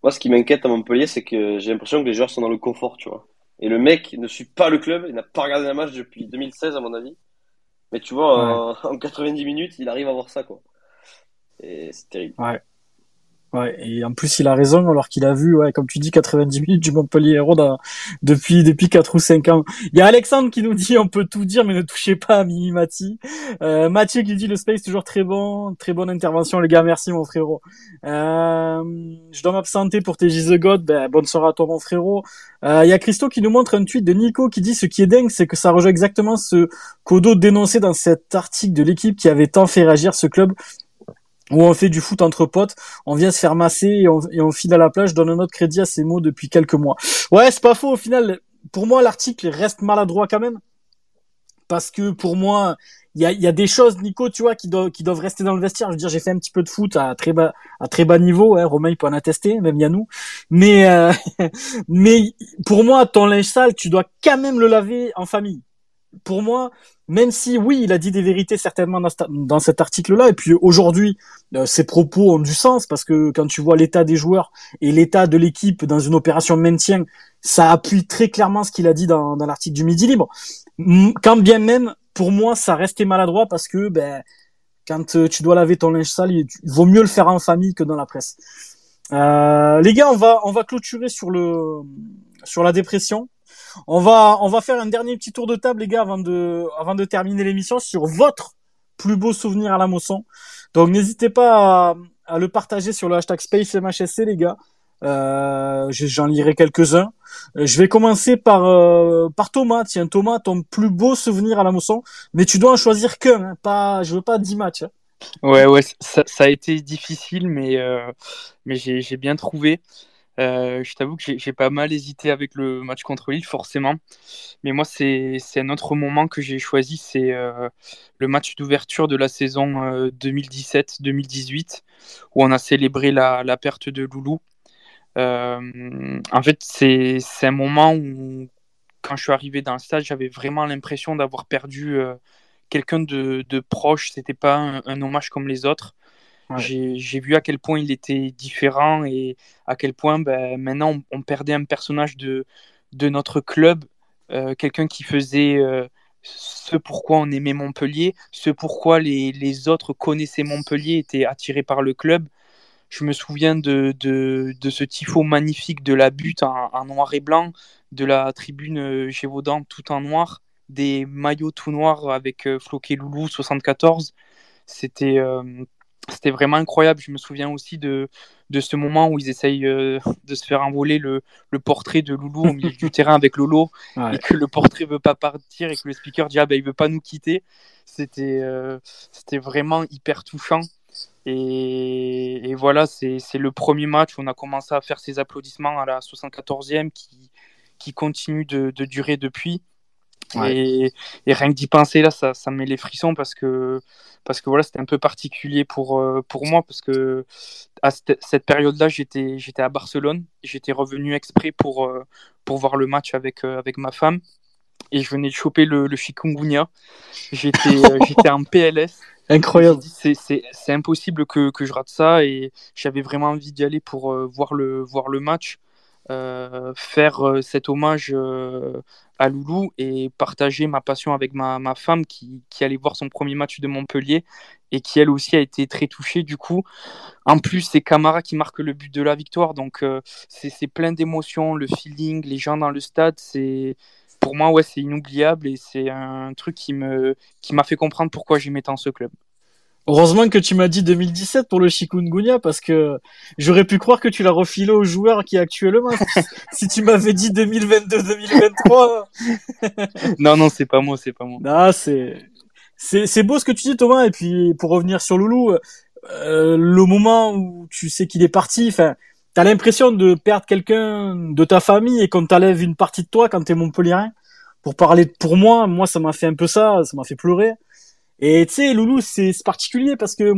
moi ce qui m'inquiète à Montpellier, c'est que j'ai l'impression que les joueurs sont dans le confort, tu vois. Et le mec ne suit pas le club, il n'a pas regardé un match depuis 2016 à mon avis. Mais tu vois, en, en, 90 minutes, il arrive à voir ça, quoi. Et c'est terrible. Ouais. Et en plus il a raison alors qu'il a vu, ouais, comme tu dis, 90 minutes du Montpellier Héros depuis depuis 4 ou 5 ans. Il y a Alexandre qui nous dit on peut tout dire mais ne touchez pas à Mimi Mati. Euh, Mathieu qui dit le space toujours très bon, très bonne intervention les gars, merci mon frérot. Euh, je dois m'absenter pour tes The God, ben, bonne soirée à toi mon frérot. Euh, il y a Christo qui nous montre un tweet de Nico qui dit ce qui est dingue c'est que ça rejoint exactement ce qu'Odo dénonçait dans cet article de l'équipe qui avait tant fait réagir ce club où on fait du foot entre potes, on vient se faire masser et on, file à la plage, donne un autre crédit à ces mots depuis quelques mois. Ouais, c'est pas faux au final. Pour moi, l'article reste maladroit quand même. Parce que pour moi, il y a, y a, des choses, Nico, tu vois, qui, doivent, qui doivent rester dans le vestiaire. Je veux dire, j'ai fait un petit peu de foot à très bas, à très bas niveau. Hein, Romain, il peut en attester, même Yannou. Mais, euh, mais pour moi, ton linge sale, tu dois quand même le laver en famille. Pour moi, même si oui, il a dit des vérités certainement dans, cet article-là, et puis aujourd'hui, euh, ses propos ont du sens parce que quand tu vois l'état des joueurs et l'état de l'équipe dans une opération maintien, ça appuie très clairement ce qu'il a dit dans, dans l'article du Midi Libre. Quand bien même, pour moi, ça restait maladroit parce que ben, quand euh, tu dois laver ton linge sale, il vaut mieux le faire en famille que dans la presse. Euh, les gars, on va on va clôturer sur le sur la dépression. On va, on va faire un dernier petit tour de table, les gars, avant de, avant de terminer l'émission sur votre plus beau souvenir à la Mosson. Donc, n'hésitez pas à, le partager sur le hashtag SpaceMHSC, les gars. Euh, J'en lirai quelques-uns. Euh, je vais commencer par, euh, par Thomas. Tiens, Thomas, ton plus beau souvenir à la Mosson. Mais tu dois en choisir qu'un, hein, pas, je veux pas 10 matchs. Hein. Ouais, ouais, ça, a été difficile, mais, mais j'ai bien trouvé. Euh, je t'avoue que j'ai pas mal hésité avec le match contre Lille, forcément. Mais moi, c'est un autre moment que j'ai choisi, c'est euh, le match d'ouverture de la saison euh, 2017-2018, où on a célébré la, perte de Loulou. Euh, en fait, c'est un moment où, quand je suis arrivé dans le stade, j'avais vraiment l'impression d'avoir perdu euh, quelqu'un de, de, proche. C'était pas un hommage comme les autres. J'ai vu à quel point il était différent et à quel point ben, maintenant on, perdait un personnage de, de notre club, euh, quelqu'un qui faisait euh, ce pourquoi on aimait Montpellier, ce pourquoi les, les autres connaissaient Montpellier, étaient attirés par le club. Je me souviens de, de, de ce tifo magnifique de la butte en, noir et blanc, de la tribune Gévaudan tout en noir, des maillots tout noirs avec Floquet Loulou 74. C'était c'était vraiment incroyable. Je me souviens aussi de, de ce moment où ils essayent euh, de se faire envoler le, le, portrait de Loulou au milieu du terrain avec Lolo et que le portrait veut pas partir et que le speaker dit ah ben il veut pas nous quitter. C'était euh, c'était vraiment hyper touchant. Et, et voilà, c'est le premier match où on a commencé à faire ces applaudissements à la 74e qui, qui continue de, de durer depuis. Et, rien que d'y penser là, ça, ça met les frissons parce que parce que voilà, c'était un peu particulier pour euh, pour moi parce que à cette, période-là, j'étais j'étais à Barcelone, j'étais revenu exprès pour euh, pour voir le match avec euh, avec ma femme et je venais de choper le, le chikungunya. J'étais j'étais en PLS. Incroyable. C'est impossible que, que, je rate ça et j'avais vraiment envie d'y aller pour voir le voir le match. Euh, faire euh, cet hommage euh, à Loulou et partager ma passion avec ma, ma femme qui, qui, allait voir son premier match de Montpellier et qui elle aussi a été très touchée du coup. En plus, c'est Camara qui marque le but de la victoire, donc c'est plein d'émotions, le feeling, les gens dans le stade, c'est pour moi ouais c'est inoubliable et c'est un truc qui qui m'a fait comprendre pourquoi j'aimais tant ce club. Heureusement que tu m'as dit 2017 pour le chikungunya parce que j'aurais pu croire que tu l'as refilé au joueur qui est actuellement. si tu m'avais dit 2022-2023. non, non, c'est pas moi, c'est pas moi. Ah, c'est, c'est, c'est beau ce que tu dis, Thomas. Et puis, pour revenir sur Loulou, euh, le moment où tu sais qu'il est parti, enfin, t'as l'impression de perdre quelqu'un de ta famille et qu'on t'enlève une partie de toi quand t'es Montpellierin. Pour parler pour moi, moi, ça m'a fait un peu ça, ça m'a fait pleurer. Et tu sais, Loulou, c'est particulier parce que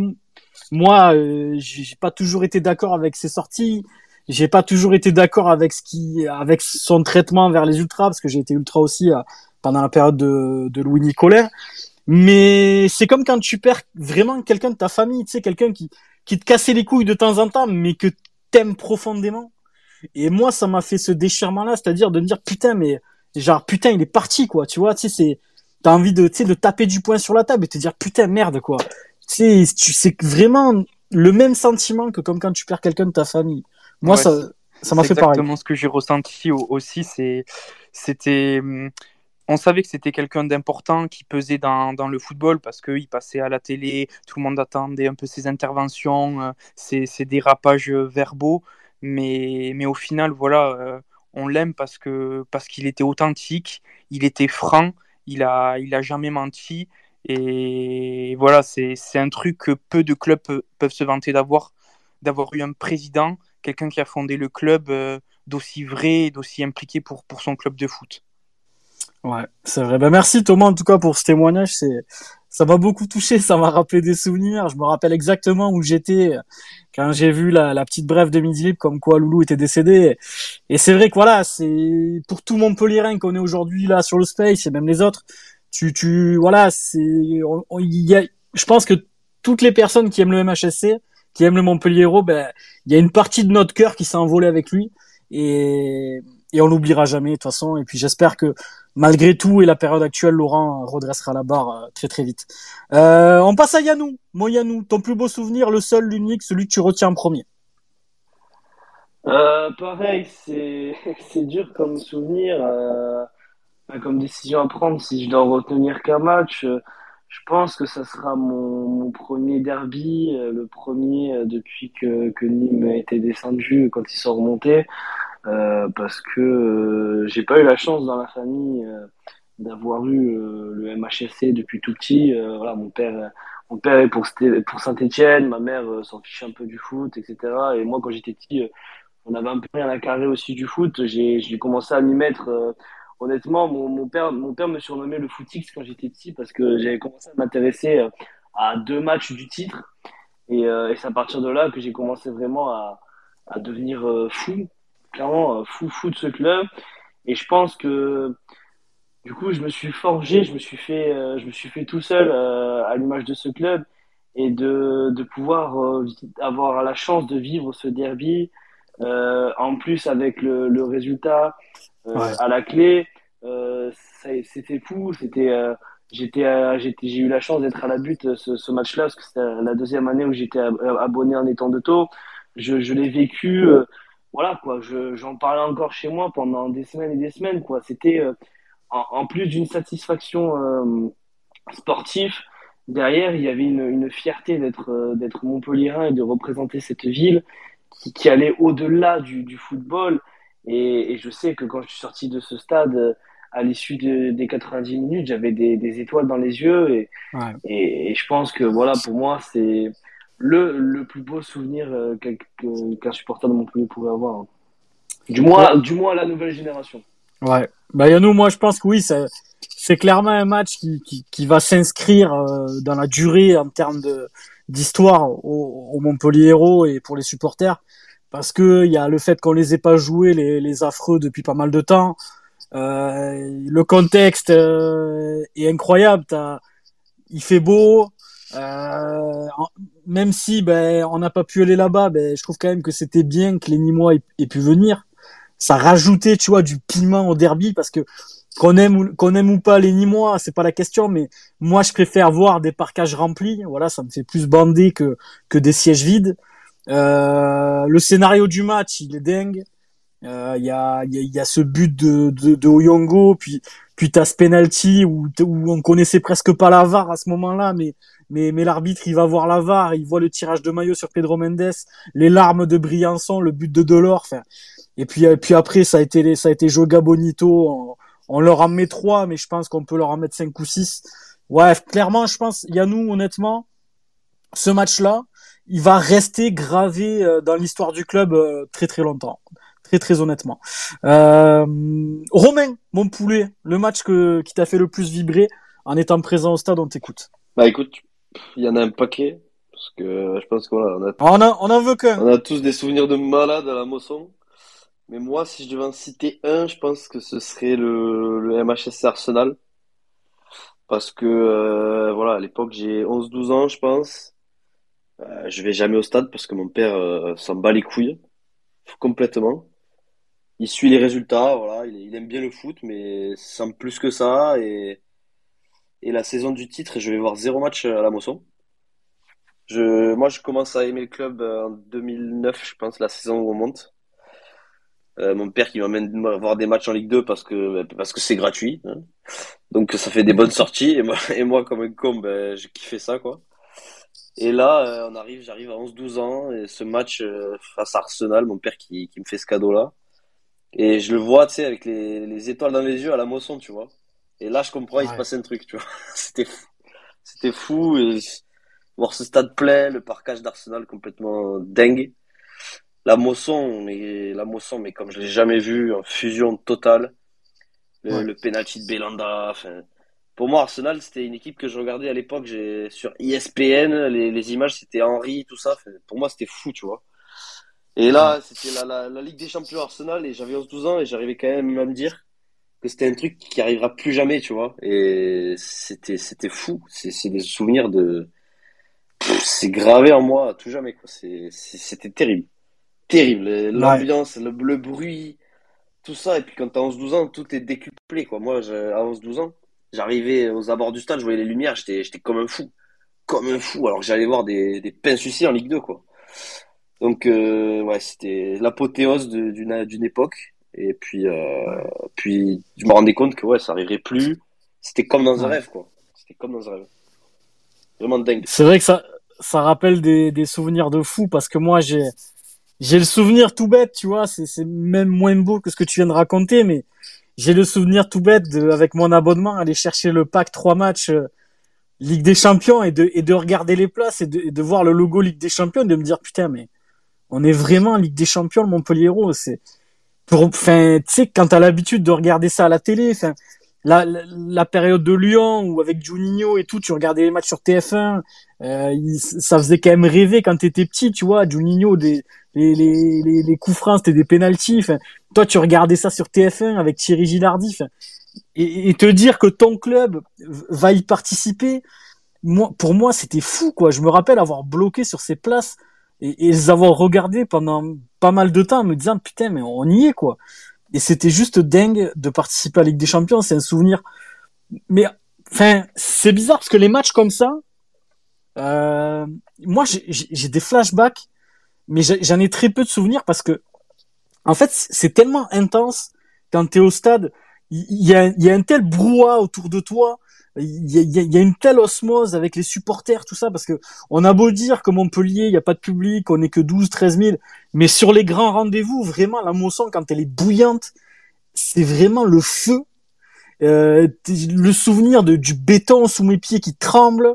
moi, euh, j'ai pas toujours été d'accord avec ses sorties. J'ai pas toujours été d'accord avec ce qui, avec son traitement vers les ultras parce que j'ai été ultra aussi euh, pendant la période de, de Louis Nicolet. Mais c'est comme quand tu perds vraiment quelqu'un de ta famille, tu sais, quelqu'un qui, qui te cassait les couilles de temps en temps, mais que t'aimes profondément. Et moi, ça m'a fait ce déchirement-là, c'est-à-dire de me dire putain, mais genre putain, il est parti quoi, tu vois, tu sais, c'est t'as envie de, de taper du poing sur la table et te dire putain merde quoi. Tu c'est vraiment le même sentiment que comme quand tu perds quelqu'un de ta famille. Moi ça ça m'a fait pareil. Exactement ce que j'ai ressenti aussi, c'est c'était on savait que c'était quelqu'un d'important qui pesait dans, dans, le football parce qu'il passait à la télé, tout le monde attendait un peu ses interventions, euh, ses, ses, dérapages verbaux. Mais, mais au final, voilà, euh, on l'aime parce que parce qu'il était authentique, il était franc il a, il a jamais menti. Et voilà, c'est un truc que peu de clubs peuvent se vanter d'avoir, d'avoir eu un président, quelqu'un qui a fondé le club euh, d'aussi vrai et d'aussi impliqué pour, pour son club de foot. Ouais, c'est vrai. Ben, merci Thomas en tout cas pour ce témoignage. C'est, ça m'a beaucoup touché, ça m'a rappelé des souvenirs. Je me rappelle exactement où j'étais quand j'ai vu la, la, petite brève de Midi comme quoi Loulou était décédé. Et c'est vrai que voilà, c'est pour tout Montpellierin qu'on est aujourd'hui là sur le space et même les autres. Tu, tu, voilà, c'est, je pense que toutes les personnes qui aiment le MHSC, qui aiment le Montpellier ben, il y a une partie de notre cœur qui s'est envolée avec lui et, et on l'oubliera jamais de toute façon. Et puis j'espère que malgré tout et la période actuelle, Laurent redressera la barre euh, très très vite. Euh, on passe à Yanou. Mon Yanou, ton plus beau souvenir, le seul, l'unique, celui que tu retiens en premier. Euh, pareil, c'est dur comme souvenir, euh, comme décision à prendre. Si je dois retenir qu'un match, euh, je pense que ça sera mon, mon premier derby, euh, le premier depuis que, que Nîmes a été descendu quand ils sont remontés. Euh, parce que euh, j'ai pas eu la chance dans la famille euh, d'avoir eu le MHSC depuis tout petit. voilà, mon père, mon père est pour, pour Saint-Etienne, ma mère s'en fiche un peu du foot, etc. Et moi, quand j'étais petit, on avait un peu rien à carrer aussi du foot. J'ai commencé à m'y mettre. honnêtement, mon, mon, père, mon père me surnommait le footix quand j'étais petit parce que j'avais commencé à m'intéresser à deux matchs du titre. Et, et c'est à partir de là que j'ai commencé vraiment à, à devenir fou clairement euh, fou fou de ce club. Et je pense que du coup, je me suis forgé, je me suis fait, euh, je me suis fait tout seul euh, à l'image de ce club et de, de pouvoir avoir la chance de vivre ce derby. en plus, avec le, le résultat à la clé, c'était fou. C'était, j'étais, j'étais, j'ai eu la chance d'être à la butte ce, ce match-là parce que c'était la deuxième année où j'étais abonné en étant de taux. Je, je l'ai vécu. Voilà quoi. Je, j'en parlais encore chez moi pendant des semaines et des semaines quoi. C'était en, en, plus d'une satisfaction sportive derrière, il y avait une, une fierté d'être euh, d'être Montpellierin et de représenter cette ville qui, qui allait au-delà du, du, football. Et, et, je sais que quand je suis sorti de ce stade, euh, à l'issue de, des 90 minutes, j'avais des, des, étoiles dans les yeux. Et, ouais. et, et, je pense que voilà, pour moi, c'est le, le plus beau souvenir euh, qu'un supporter de Montpellier pourrait avoir. Du moins, ouais. du moins la nouvelle génération. Ouais. Bah, Yannou, moi, je pense que oui, c'est clairement un match qui, qui, qui va s'inscrire euh, dans la durée en termes d'histoire au, au Montpellier Héros et pour les supporters parce que il y a le fait qu'on les ait pas joués les, les affreux depuis pas mal de temps euh, le contexte est incroyable il fait beau euh, même si ben on n'a pas pu aller là-bas ben je trouve quand même que c'était bien que les Nîmois aient, pu venir ça rajoutait tu vois du piment au derby parce que qu'on aime ou qu'on ou pas les Nîmois, c'est pas la question, mais moi je préfère voir des parcages remplis. Voilà, ça me fait plus bander que que des sièges vides. Euh, le scénario du match, il est dingue. Il euh, y, a, y, a, y a ce but de, de, de Oyongo, puis puis t'as ce penalty où, où on connaissait presque pas la VAR à ce moment-là, mais mais mais l'arbitre il va voir la VAR, il voit le tirage de maillot sur Pedro Mendes, les larmes de Briançon, le but de Delors, enfin et puis et puis après ça a été ça a été Joga Bonito en, on leur en met trois, mais je pense qu'on peut leur en mettre cinq ou six. Ouais, clairement, je pense, Yannou, honnêtement, ce match-là, il va rester gravé euh, dans l'histoire du club euh, très très longtemps. Très très honnêtement. Euh, Romain, mon poulet, le match que, qui t'a fait le plus vibrer en étant présent au stade, on t'écoute. Bah écoute, il y en a un paquet. Parce que je pense qu'on a, on a, on en veut qu'un. On a tous des souvenirs de malades à la Mosson. Mais moi, si je devais en citer un, je pense que ce serait le, le MHSC Arsenal. Parce que, euh, voilà, à l'époque, j'ai 11-12 ans, je pense. Euh, je vais jamais au stade parce que mon père euh, s'en bat les couilles. Complètement. Il suit les résultats, voilà, il, aime bien le foot, mais sans plus que ça. Et, et la saison du titre, je vais voir zéro match à la Mosson. Je, moi, je commence à aimer le club en 2009, je pense, la saison où on monte. Euh, mon père qui m'amène voir des matchs en Ligue 2 parce que parce que c'est gratuit. Hein. Donc ça fait des bonnes sorties et moi et moi comme un con ben j'ai kiffé ça quoi. Et là euh, on arrive j'arrive à 11 12 ans et ce match euh, face à Arsenal, mon père qui qui me fait ce cadeau là. Et je le vois tu sais avec les, les étoiles dans les yeux à la moisson, tu vois. Et là je comprends, ouais. il se passe un truc, tu vois. C'était fou. C'était fou et voir ce stade plein, le parcage d'Arsenal complètement dingue la Mosson, mais la Mosson, mais comme je l'ai jamais vu, en fusion totale. Le, ouais. le penalty de Belanda. Enfin, pour moi, Arsenal, c'était une équipe que je regardais à l'époque. J'ai sur ESPN, les, les images, c'était Henry, tout ça. Enfin, pour moi, c'était fou, tu vois. Et là, c'était la, la, la, Ligue des Champions Arsenal, et j'avais 11-12 ans, et j'arrivais quand même à me dire que c'était un truc qui arrivera plus jamais, tu vois. Et c'était, c'était fou. C'est des souvenirs de. C'est gravé en moi à tout jamais, quoi. C'était terrible terrible. L'ambiance, ouais. le, le, bruit, tout ça. Et puis quand t'as 11-12 ans, tout est décuplé. Quoi. Moi, à 11-12 ans, j'arrivais aux abords du stade, je voyais les lumières, j'étais comme un fou. Comme un fou. Alors que j'allais voir des, des en Ligue 2. Quoi. Donc, euh, ouais, c'était l'apothéose d'une époque. Et puis, euh, puis, je me rendais compte que ouais, ça arriverait plus. C'était comme dans un rêve, quoi. C'était comme dans un rêve. Vraiment dingue. C'est vrai que ça, ça rappelle des, des souvenirs de fou parce que moi, j'ai, j'ai le souvenir tout bête, tu vois, c'est même moins beau que ce que tu viens de raconter, mais j'ai le souvenir tout bête de, avec mon abonnement, aller chercher le pack trois matchs euh, Ligue des Champions et de, et de regarder les places et de, et de voir le logo Ligue des Champions et de me dire putain mais on est vraiment Ligue des Champions le Montpellier c'est pour enfin tu sais quand t'as l'habitude de regarder ça à la télé enfin la, la, la, période de Lyon où avec Juninho et tout tu regardais les matchs sur TF1 euh, ça faisait quand même rêver quand t'étais petit tu vois Juninho des les, les, les, les coups francs, c'était des pénalties. toi, tu regardais ça sur TF1 avec Thierry Gilardi. Et, et, te dire que ton club va y participer, moi, pour moi, c'était fou, quoi. Je me rappelle avoir bloqué sur ces places et, et les avoir regardées pendant pas mal de temps, en me disant, putain, mais on y est, quoi. et c'était juste dingue de participer à la Ligue des Champions. C'est un souvenir. Mais enfin, c'est bizarre parce que les matchs comme ça, euh, moi, j'ai des flashbacks, mais j'en ai très peu de souvenirs parce que, en fait, c'est tellement intense quand t'es au stade. Il y, a, y a un tel brouhaha autour de toi. Il y, a, y a, une telle osmose avec les supporters, tout ça, parce que on a beau dire que Montpellier, il n'y a pas de public, on n'est que 12, 13 000, mais sur les grands rendez-vous, vraiment, la moisson, quand elle est bouillante, c'est vraiment le feu. Euh, le souvenir de, du béton sous mes pieds qui tremble,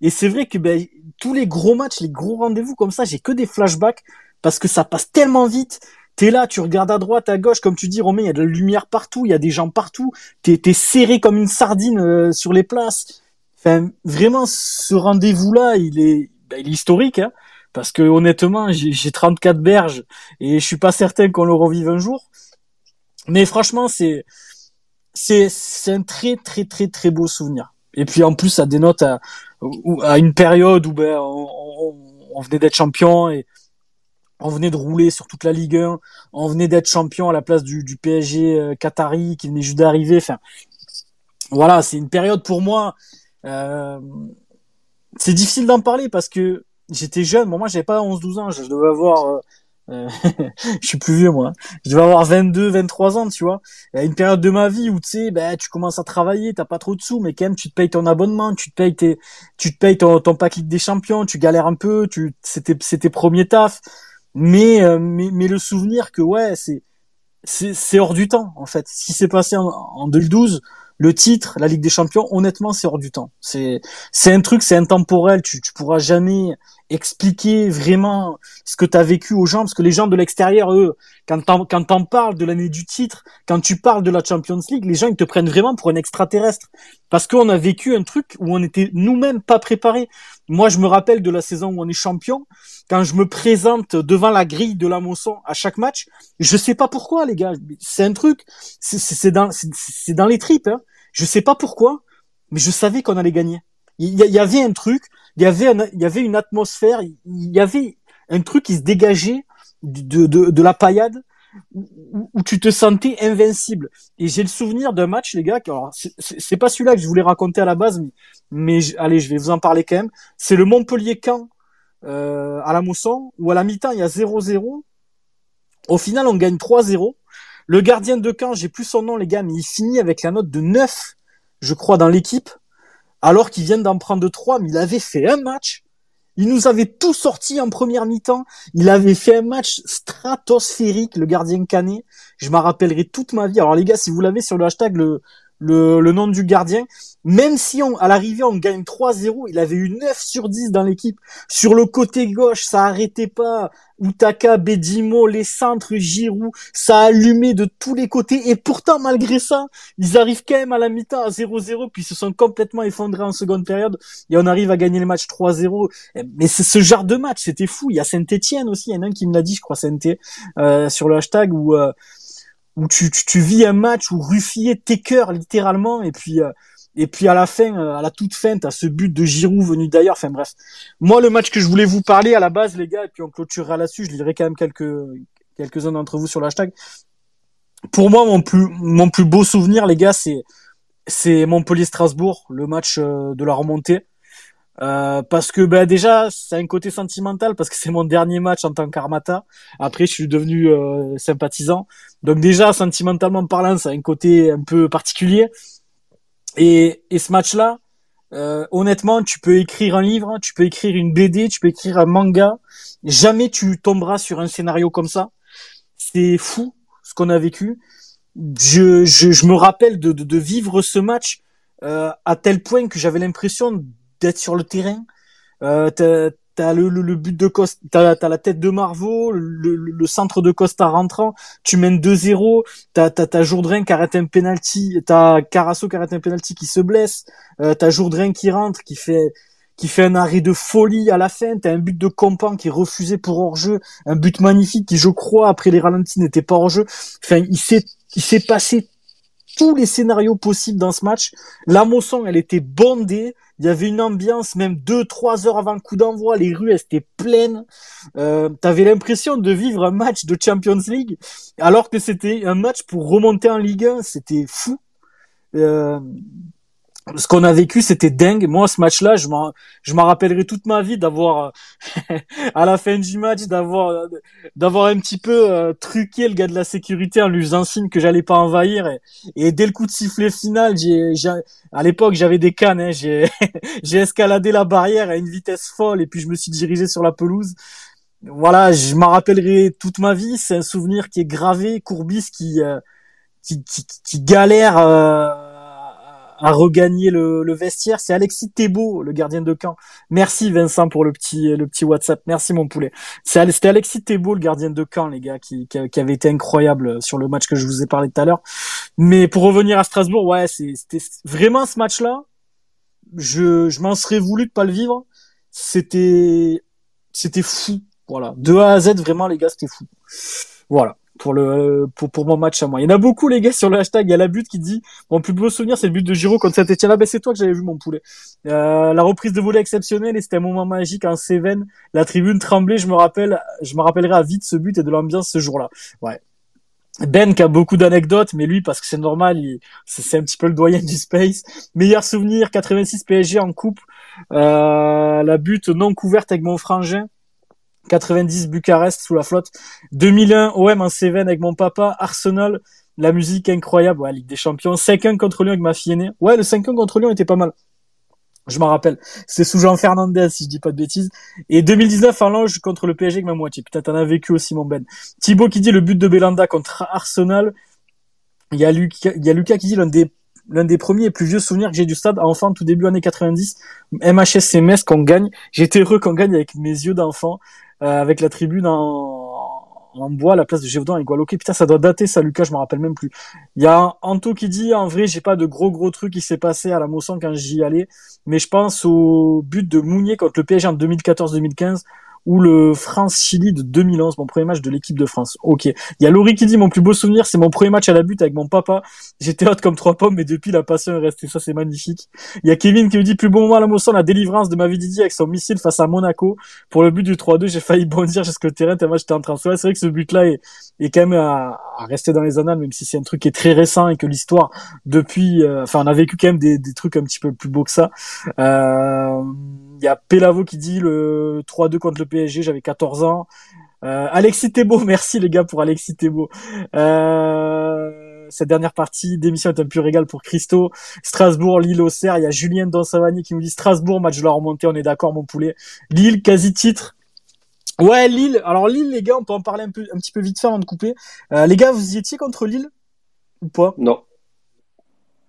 et c'est vrai que ben, tous les gros matchs, les gros rendez-vous comme ça, j'ai que des flashbacks parce que ça passe tellement vite. T'es là, tu regardes à droite, à gauche, comme tu dis, Romain, il y a de la lumière partout, il y a des gens partout. T'es es serré comme une sardine euh, sur les places. Enfin, vraiment, ce rendez-vous-là, il est, ben, il est historique, hein, parce que honnêtement, j'ai 34 berges et je suis pas certain qu'on le revive un jour. Mais franchement, c'est c'est un très très très très beau souvenir. Et puis en plus, ça dénote à, à une période où ben, on, on, venait d'être champion et on venait de rouler sur toute la Ligue 1, on venait d'être champion à la place du, du PSG euh, Qatari qui venait juste d'arriver. Enfin, voilà, c'est une période pour moi. Euh, c'est difficile d'en parler parce que j'étais jeune. Bon, moi, j'avais pas 11-12 ans, je devais avoir euh, euh, je suis plus vieux moi. Je devais avoir 22, 23 ans, tu vois. Une période de ma vie où tu sais, ben tu commences à travailler, t'as pas trop de sous, mais quand même tu te payes ton abonnement, tu te payes tes, tu te payes ton, ton pack des Champions, tu galères un peu, tu, c'était, c'était premier taf. Mais, euh, mais, mais le souvenir que ouais, c'est, c'est, c'est hors du temps en fait. Ce qui s'est passé en, en 2012, le titre, la Ligue des Champions, honnêtement, c'est hors du temps. C'est, c'est un truc, c'est intemporel. Tu, tu pourras jamais expliquer vraiment ce que tu as vécu aux gens, parce que les gens de l'extérieur, eux, quand t'en, quand parles de l'année du titre, quand tu parles de la Champions League, les gens ils te prennent vraiment pour un extraterrestre, parce qu'on a vécu un truc où on était nous-mêmes pas préparés. Moi, je me rappelle de la saison où on est champion, quand je me présente devant la grille de la Mosson à chaque match, je sais pas pourquoi, les gars. C'est un truc, c'est, dans, dans les tripes. Hein. Je sais pas pourquoi, mais je savais qu'on allait gagner. Il y, avait un truc, il y avait, il y avait une atmosphère, il y avait un truc qui se dégageait de, la paillade où, tu te sentais invincible. Et j'ai le souvenir d'un match, les gars, alors c'est pas celui-là que je voulais raconter à la base, mais, mais allez, je vais vous en parler quand même. C'est le Montpellier-Camp euh, à la Mousson, où à la mi-temps il y a 0-0. Au final, on gagne 3-0. Le gardien de camp, j'ai plus son nom, les gars, mais il finit avec la note de 9, je crois, dans l'équipe alors qu'il vient d'en prendre trois, mais il avait fait un match. Il nous avait tout sorti en première mi-temps. Il avait fait un match stratosphérique, le gardien Canet. Je m'en rappellerai toute ma vie. Alors les gars, si vous l'avez sur le hashtag, le, le, le, nom du gardien, même si on, à l'arrivée on gagne 3-0, il avait eu 9 sur 10 dans l'équipe. Sur le côté gauche, ça arrêtait pas. Utaka, Bedimo, les centres, Giroud, ça allumait de tous les côtés. Et pourtant, malgré ça, ils arrivent quand même à la mi-temps à 0-0, puis se sont complètement effondrés en seconde période. Et on arrive à gagner le match 3-0. Mais c'est ce genre de match, c'était fou. Il y a Saint-Etienne aussi, il y en a un qui me l'a dit, je crois, saint euh, sur le hashtag, où... Euh, où tu, tu, vis un match où Ruffier t'écœure littéralement et puis euh, et puis à la fin, euh, à la toute fin, t'as ce but de Giroud venu d'ailleurs. Enfin bref, moi le match que je voulais vous parler à la base, les gars, et puis on clôturera là-dessus. Je lirai quand même quelques quelques-uns d'entre vous sur l'hashtag. Pour moi, mon plus mon plus beau souvenir, les gars, c'est c'est Montpellier-Strasbourg, le match euh, de la remontée. Euh, parce que ben déjà c'est un côté sentimental parce que c'est mon dernier match en tant qu'Armata. Après je suis devenu euh, sympathisant. Donc déjà sentimentalement parlant, c'est un côté un peu particulier. Et, et ce match-là, euh, honnêtement, tu peux écrire un livre, tu peux écrire une BD, tu peux écrire un manga. Jamais tu tomberas sur un scénario comme ça. C'est fou ce qu'on a vécu. Je, je, je me rappelle de, de, de vivre ce match euh, à tel point que j'avais l'impression d'être sur le terrain. Euh, t'as, t'as le, le, but de Costa, t'as, t'as la tête de Marveau, le, le, centre de Costa rentrant, tu mènes 2-0, t'as, t'as, t'as Jourdain qui arrête un penalty, t'as Carasso qui arrête un penalty qui se blesse, euh, t'as Jourdain qui rentre, qui fait qui fait un arrêt de folie à la fin, t'as un but de Compan qui est refusé pour hors-jeu, un but magnifique qui, je crois, après les ralentis n'était pas hors-jeu. Enfin, il s'est, il s'est passé tous les scénarios possibles dans ce match. La Mosson, elle était bondée Il y avait une ambiance, même deux, trois heures avant le coup d'envoi, les rues elles étaient pleines. Euh, T'avais l'impression de vivre un match de Champions League, alors que c'était un match pour remonter en Ligue 1. C'était fou. Euh, ce qu'on a vécu, c'était dingue. Moi, ce match-là, je m'en, je m'en rappellerai toute ma vie d'avoir, à la fin du match, d'avoir, d'avoir un petit peu euh, truqué le gars de la sécurité en lui faisant signe que j'allais pas envahir. Et, dès le coup de sifflet final, j'ai, à l'époque, j'avais des cannes. Hein, j'ai, j'ai escaladé la barrière à une vitesse folle et puis je me suis dirigé sur la pelouse. Voilà, je m'en rappellerai toute ma vie. C'est un souvenir qui est gravé. Courbis qui, euh, qui, qui, qui, galère. Euh, à regagner le, le vestiaire. C'est Alexis Thébault, le gardien de camp. Merci Vincent pour le petit le petit WhatsApp. Merci mon poulet. C'était Alexis Thébault, le gardien de camp, les gars, qui, qui, avait été incroyable sur le match que je vous ai parlé tout à l'heure. Mais pour revenir à Strasbourg, ouais, c'était vraiment ce match-là. Je, je m'en serais voulu de pas le vivre. C'était c'était fou. Voilà, de A à Z, vraiment les gars, c'était fou. Voilà pour le pour, pour mon match à moi. Il y en a beaucoup les gars sur le hashtag. Il y a la but qui dit mon plus beau souvenir c'est le but de Giro contre Saint-Etienne. Ah ben c'est toi que j'avais vu mon poulet. Euh, la reprise de volet exceptionnelle et c'était un moment magique en Cévennes. La tribune tremblait. Je me rappelle, je me rappellerai à vite ce but et de l'ambiance ce jour-là. Ouais. Ben qui a beaucoup d'anecdotes, mais lui parce que c'est normal, c'est un petit peu le doyen du space. Meilleur souvenir 86 PSG en coupe, euh, la but non couverte avec mon frangin 90 Bucarest sous la flotte, 2001 OM en Cévennes avec mon papa, Arsenal, la musique incroyable, ouais, Ligue des Champions, 5-1 contre Lyon avec ma fille aînée. Ouais, le 5-1 contre Lyon était pas mal. Je m'en rappelle. C'est sous Jean Fernandez, si je dis pas de bêtises. Et 2019 en loge contre le PSG avec ma moitié. Putain, t'en as vécu aussi, mon Ben. Thibaut qui dit le but de Belanda contre Arsenal. Il y a Lucas, il y a Lucas qui dit l'un des l'un des premiers et plus vieux souvenirs que j'ai du stade, enfin tout début années 90, MHS Metz qu'on gagne. J'étais heureux qu'on gagne avec mes yeux d'enfant. Euh, avec la tribune en, en bois à la place de Gévaudan et Gualoquet. Putain, ça doit dater ça, Lucas, je me rappelle même plus. Il y a Anto qui dit, en vrai, j'ai pas de gros gros trucs qui s'est passé à la Mosson quand j'y allais, mais je pense au but de Mounier contre le PSG en 2014-2015 ou le France-Chili de 2011, mon premier match de l'équipe de France. Ok. Il y a Laurie qui dit mon plus beau souvenir, c'est mon premier match à la butte avec mon papa. J'étais hot comme trois pommes, mais depuis la passion est restée. Ça, c'est magnifique. Il y a Kevin qui me dit plus bon moment à la motion, la délivrance de ma vie Didier avec son missile face à Monaco. Pour le but du 3-2, j'ai failli bondir jusqu'au terrain tellement j'étais en train de C'est vrai que ce but-là est, est quand même à, rester dans les annales, même si c'est un truc qui est très récent et que l'histoire depuis, euh, enfin, on a vécu quand même des, des trucs un petit peu plus beaux que ça. Euh, il y a Pelavo qui dit le 3-2 contre le PSG, j'avais 14 ans. Euh, Alexis Thébault, merci les gars pour Alexis Thébault. Euh, cette dernière partie d'émission est un pur régal pour Christo. Strasbourg, Lille, Auxerre. Il y a Julien Donsavani qui nous dit Strasbourg, match de la remontée, on est d'accord mon poulet. Lille, quasi titre. Ouais, Lille. Alors Lille, les gars, on peut en parler un un petit peu vite fait avant de couper. Euh, les gars, vous y étiez contre Lille ou pas? Non.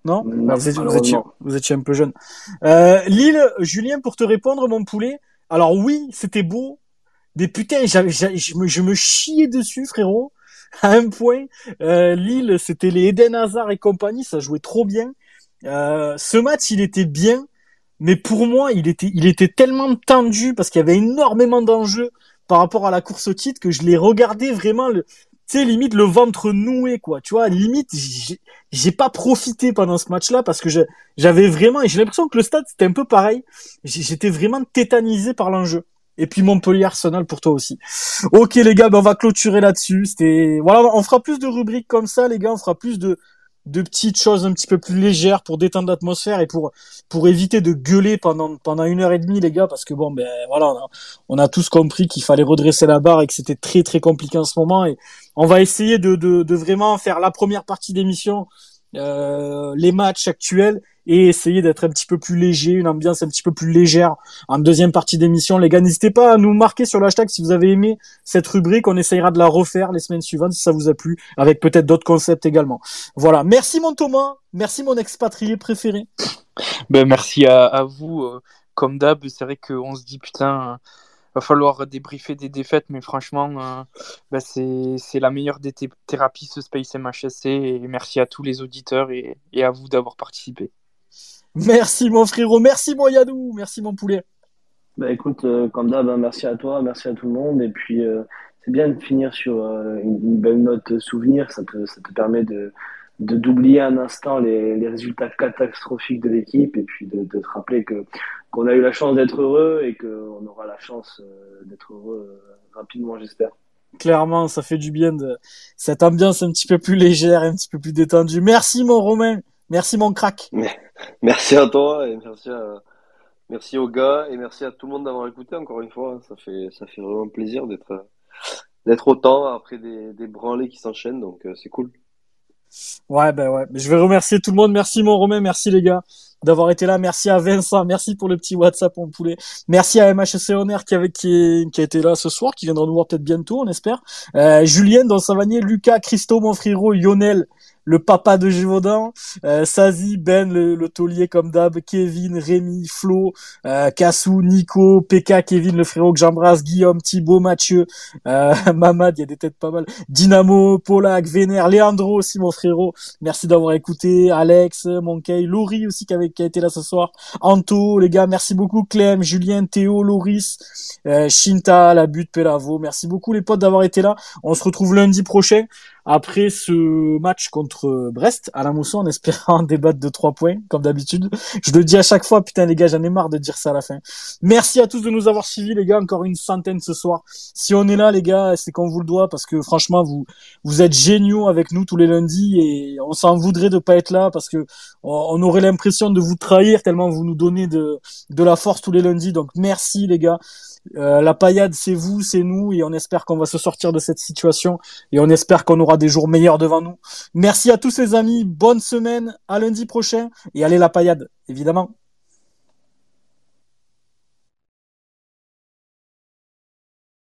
Non, bah, vous, étiez, un peu jeune. Euh, Lille, Julien, pour te répondre, mon poulet. Alors oui, c'était beau. Des putains, je, me, je me chiais dessus, frérot. À un point, euh, Lille, c'était les Eden Hazard et compagnie, ça jouait trop bien. Euh, ce match, il était bien, mais pour moi, il était, il était tellement tendu parce qu'il y avait énormément d'enjeux par rapport à la course au titre que je l'ai regardé vraiment le, sais, limite le ventre noué, quoi. Tu vois, limite, j'ai pas profité pendant ce match-là parce que j'avais vraiment, et j'ai l'impression que le stade c'était un peu pareil. J'étais vraiment tétanisé par l'enjeu. Et puis Montpellier Arsenal pour toi aussi. Ok les gars, ben on va clôturer là-dessus. C'était, voilà, on fera plus de rubriques comme ça, les gars. On fera plus de de petites choses un petit peu plus légères pour détendre l'atmosphère et pour pour éviter de gueuler pendant pendant une heure et demie les gars parce que bon ben voilà on a, tous compris qu'il fallait redresser la barre et que c'était très très compliqué en ce moment. Et on va essayer de de, de vraiment faire la première partie d'émission euh, les matchs actuels et essayer d'être un petit peu plus léger, une ambiance un petit peu plus légère en deuxième partie d'émission. Les gars, n'hésitez pas à nous marquer sur le hashtag si vous avez aimé cette rubrique. On essayera de la refaire les semaines suivantes si ça vous a plu, avec peut-être d'autres concepts également. Voilà. Merci mon Thomas. Merci mon expatrié préféré. Ben, merci à, vous. Euh, comme d'hab, c'est vrai qu'on se dit putain va falloir débriefer des défaites, mais franchement, euh, ben, c'est la meilleure des thérapies, ce Space MHSC. Et merci à tous les auditeurs et à vous d'avoir participé. Merci mon frérot, merci mon Yadou, merci mon poulet. Bah écoute, euh, comme d'hab, hein, merci à toi, merci à tout le monde. Et puis, euh, c'est bien de finir sur euh, une, belle note souvenir. Ça te, ça te permet de, de d'oublier un instant les, les résultats catastrophiques de l'équipe et puis de, de te rappeler que qu'on a eu la chance d'être heureux et qu'on aura la chance euh, d'être heureux rapidement, j'espère. Clairement, ça fait du bien de cette ambiance un petit peu plus légère, un petit peu plus détendue. Merci mon Romain, merci mon crack. Merci à toi et merci à, merci aux gars et merci à tout le monde d'avoir écouté encore une fois. Ça fait ça fait vraiment plaisir d'être d'être autant après des, des branlés qui s'enchaînent donc euh, c'est cool. Ouais ben ouais, je vais remercier tout le monde. Merci mon Romain, merci les gars d'avoir été là. Merci à Vincent, merci pour le petit WhatsApp mon poulet. Merci à MHC Honor qui, avait, qui, qui a été là ce soir, qui viendra nous voir peut-être bientôt, on espère. Euh, Julien dans Savanier, Lucas, Christo, mon frérot, Lionel, le papa de Gévaudan, euh, Sazi, Ben, le, le taulier comme d'hab, Kevin, Rémi, Flo, euh, Kassou, Nico, PK, Kevin, le frérot que j'embrasse, Guillaume, Thibaut, Mathieu, euh, Mamad, il y a des têtes pas mal, Dynamo, Polak, Vénère, Leandro aussi, mon frérot, merci d'avoir écouté, Alex, Monkey, Laurie aussi qui, avait, qui a été là ce soir, Anto, les gars, merci beaucoup, Clem, Julien, Théo, Loris, euh, Shinta, la butte, Pelavo, merci beaucoup les potes d'avoir été là, on se retrouve lundi prochain, après ce match contre Brest à la mousson en espérant débattre de trois points comme d'habitude. Je le dis à chaque fois, putain les gars, j'en ai marre de dire ça à la fin. Merci à tous de nous avoir suivis les gars, encore une centaine ce soir. Si on est là les gars, c'est qu'on vous le doit parce que franchement vous vous êtes géniaux avec nous tous les lundis et on s'en voudrait de pas être là parce que on aurait l'impression de vous trahir tellement vous nous donnez de de la force tous les lundis. Donc merci les gars. Euh, la paillade, c'est vous, c'est nous, et on espère qu'on va se sortir de cette situation, et on espère qu'on aura des jours meilleurs devant nous. Merci à tous les amis, bonne semaine, à lundi prochain, et allez la paillade, évidemment.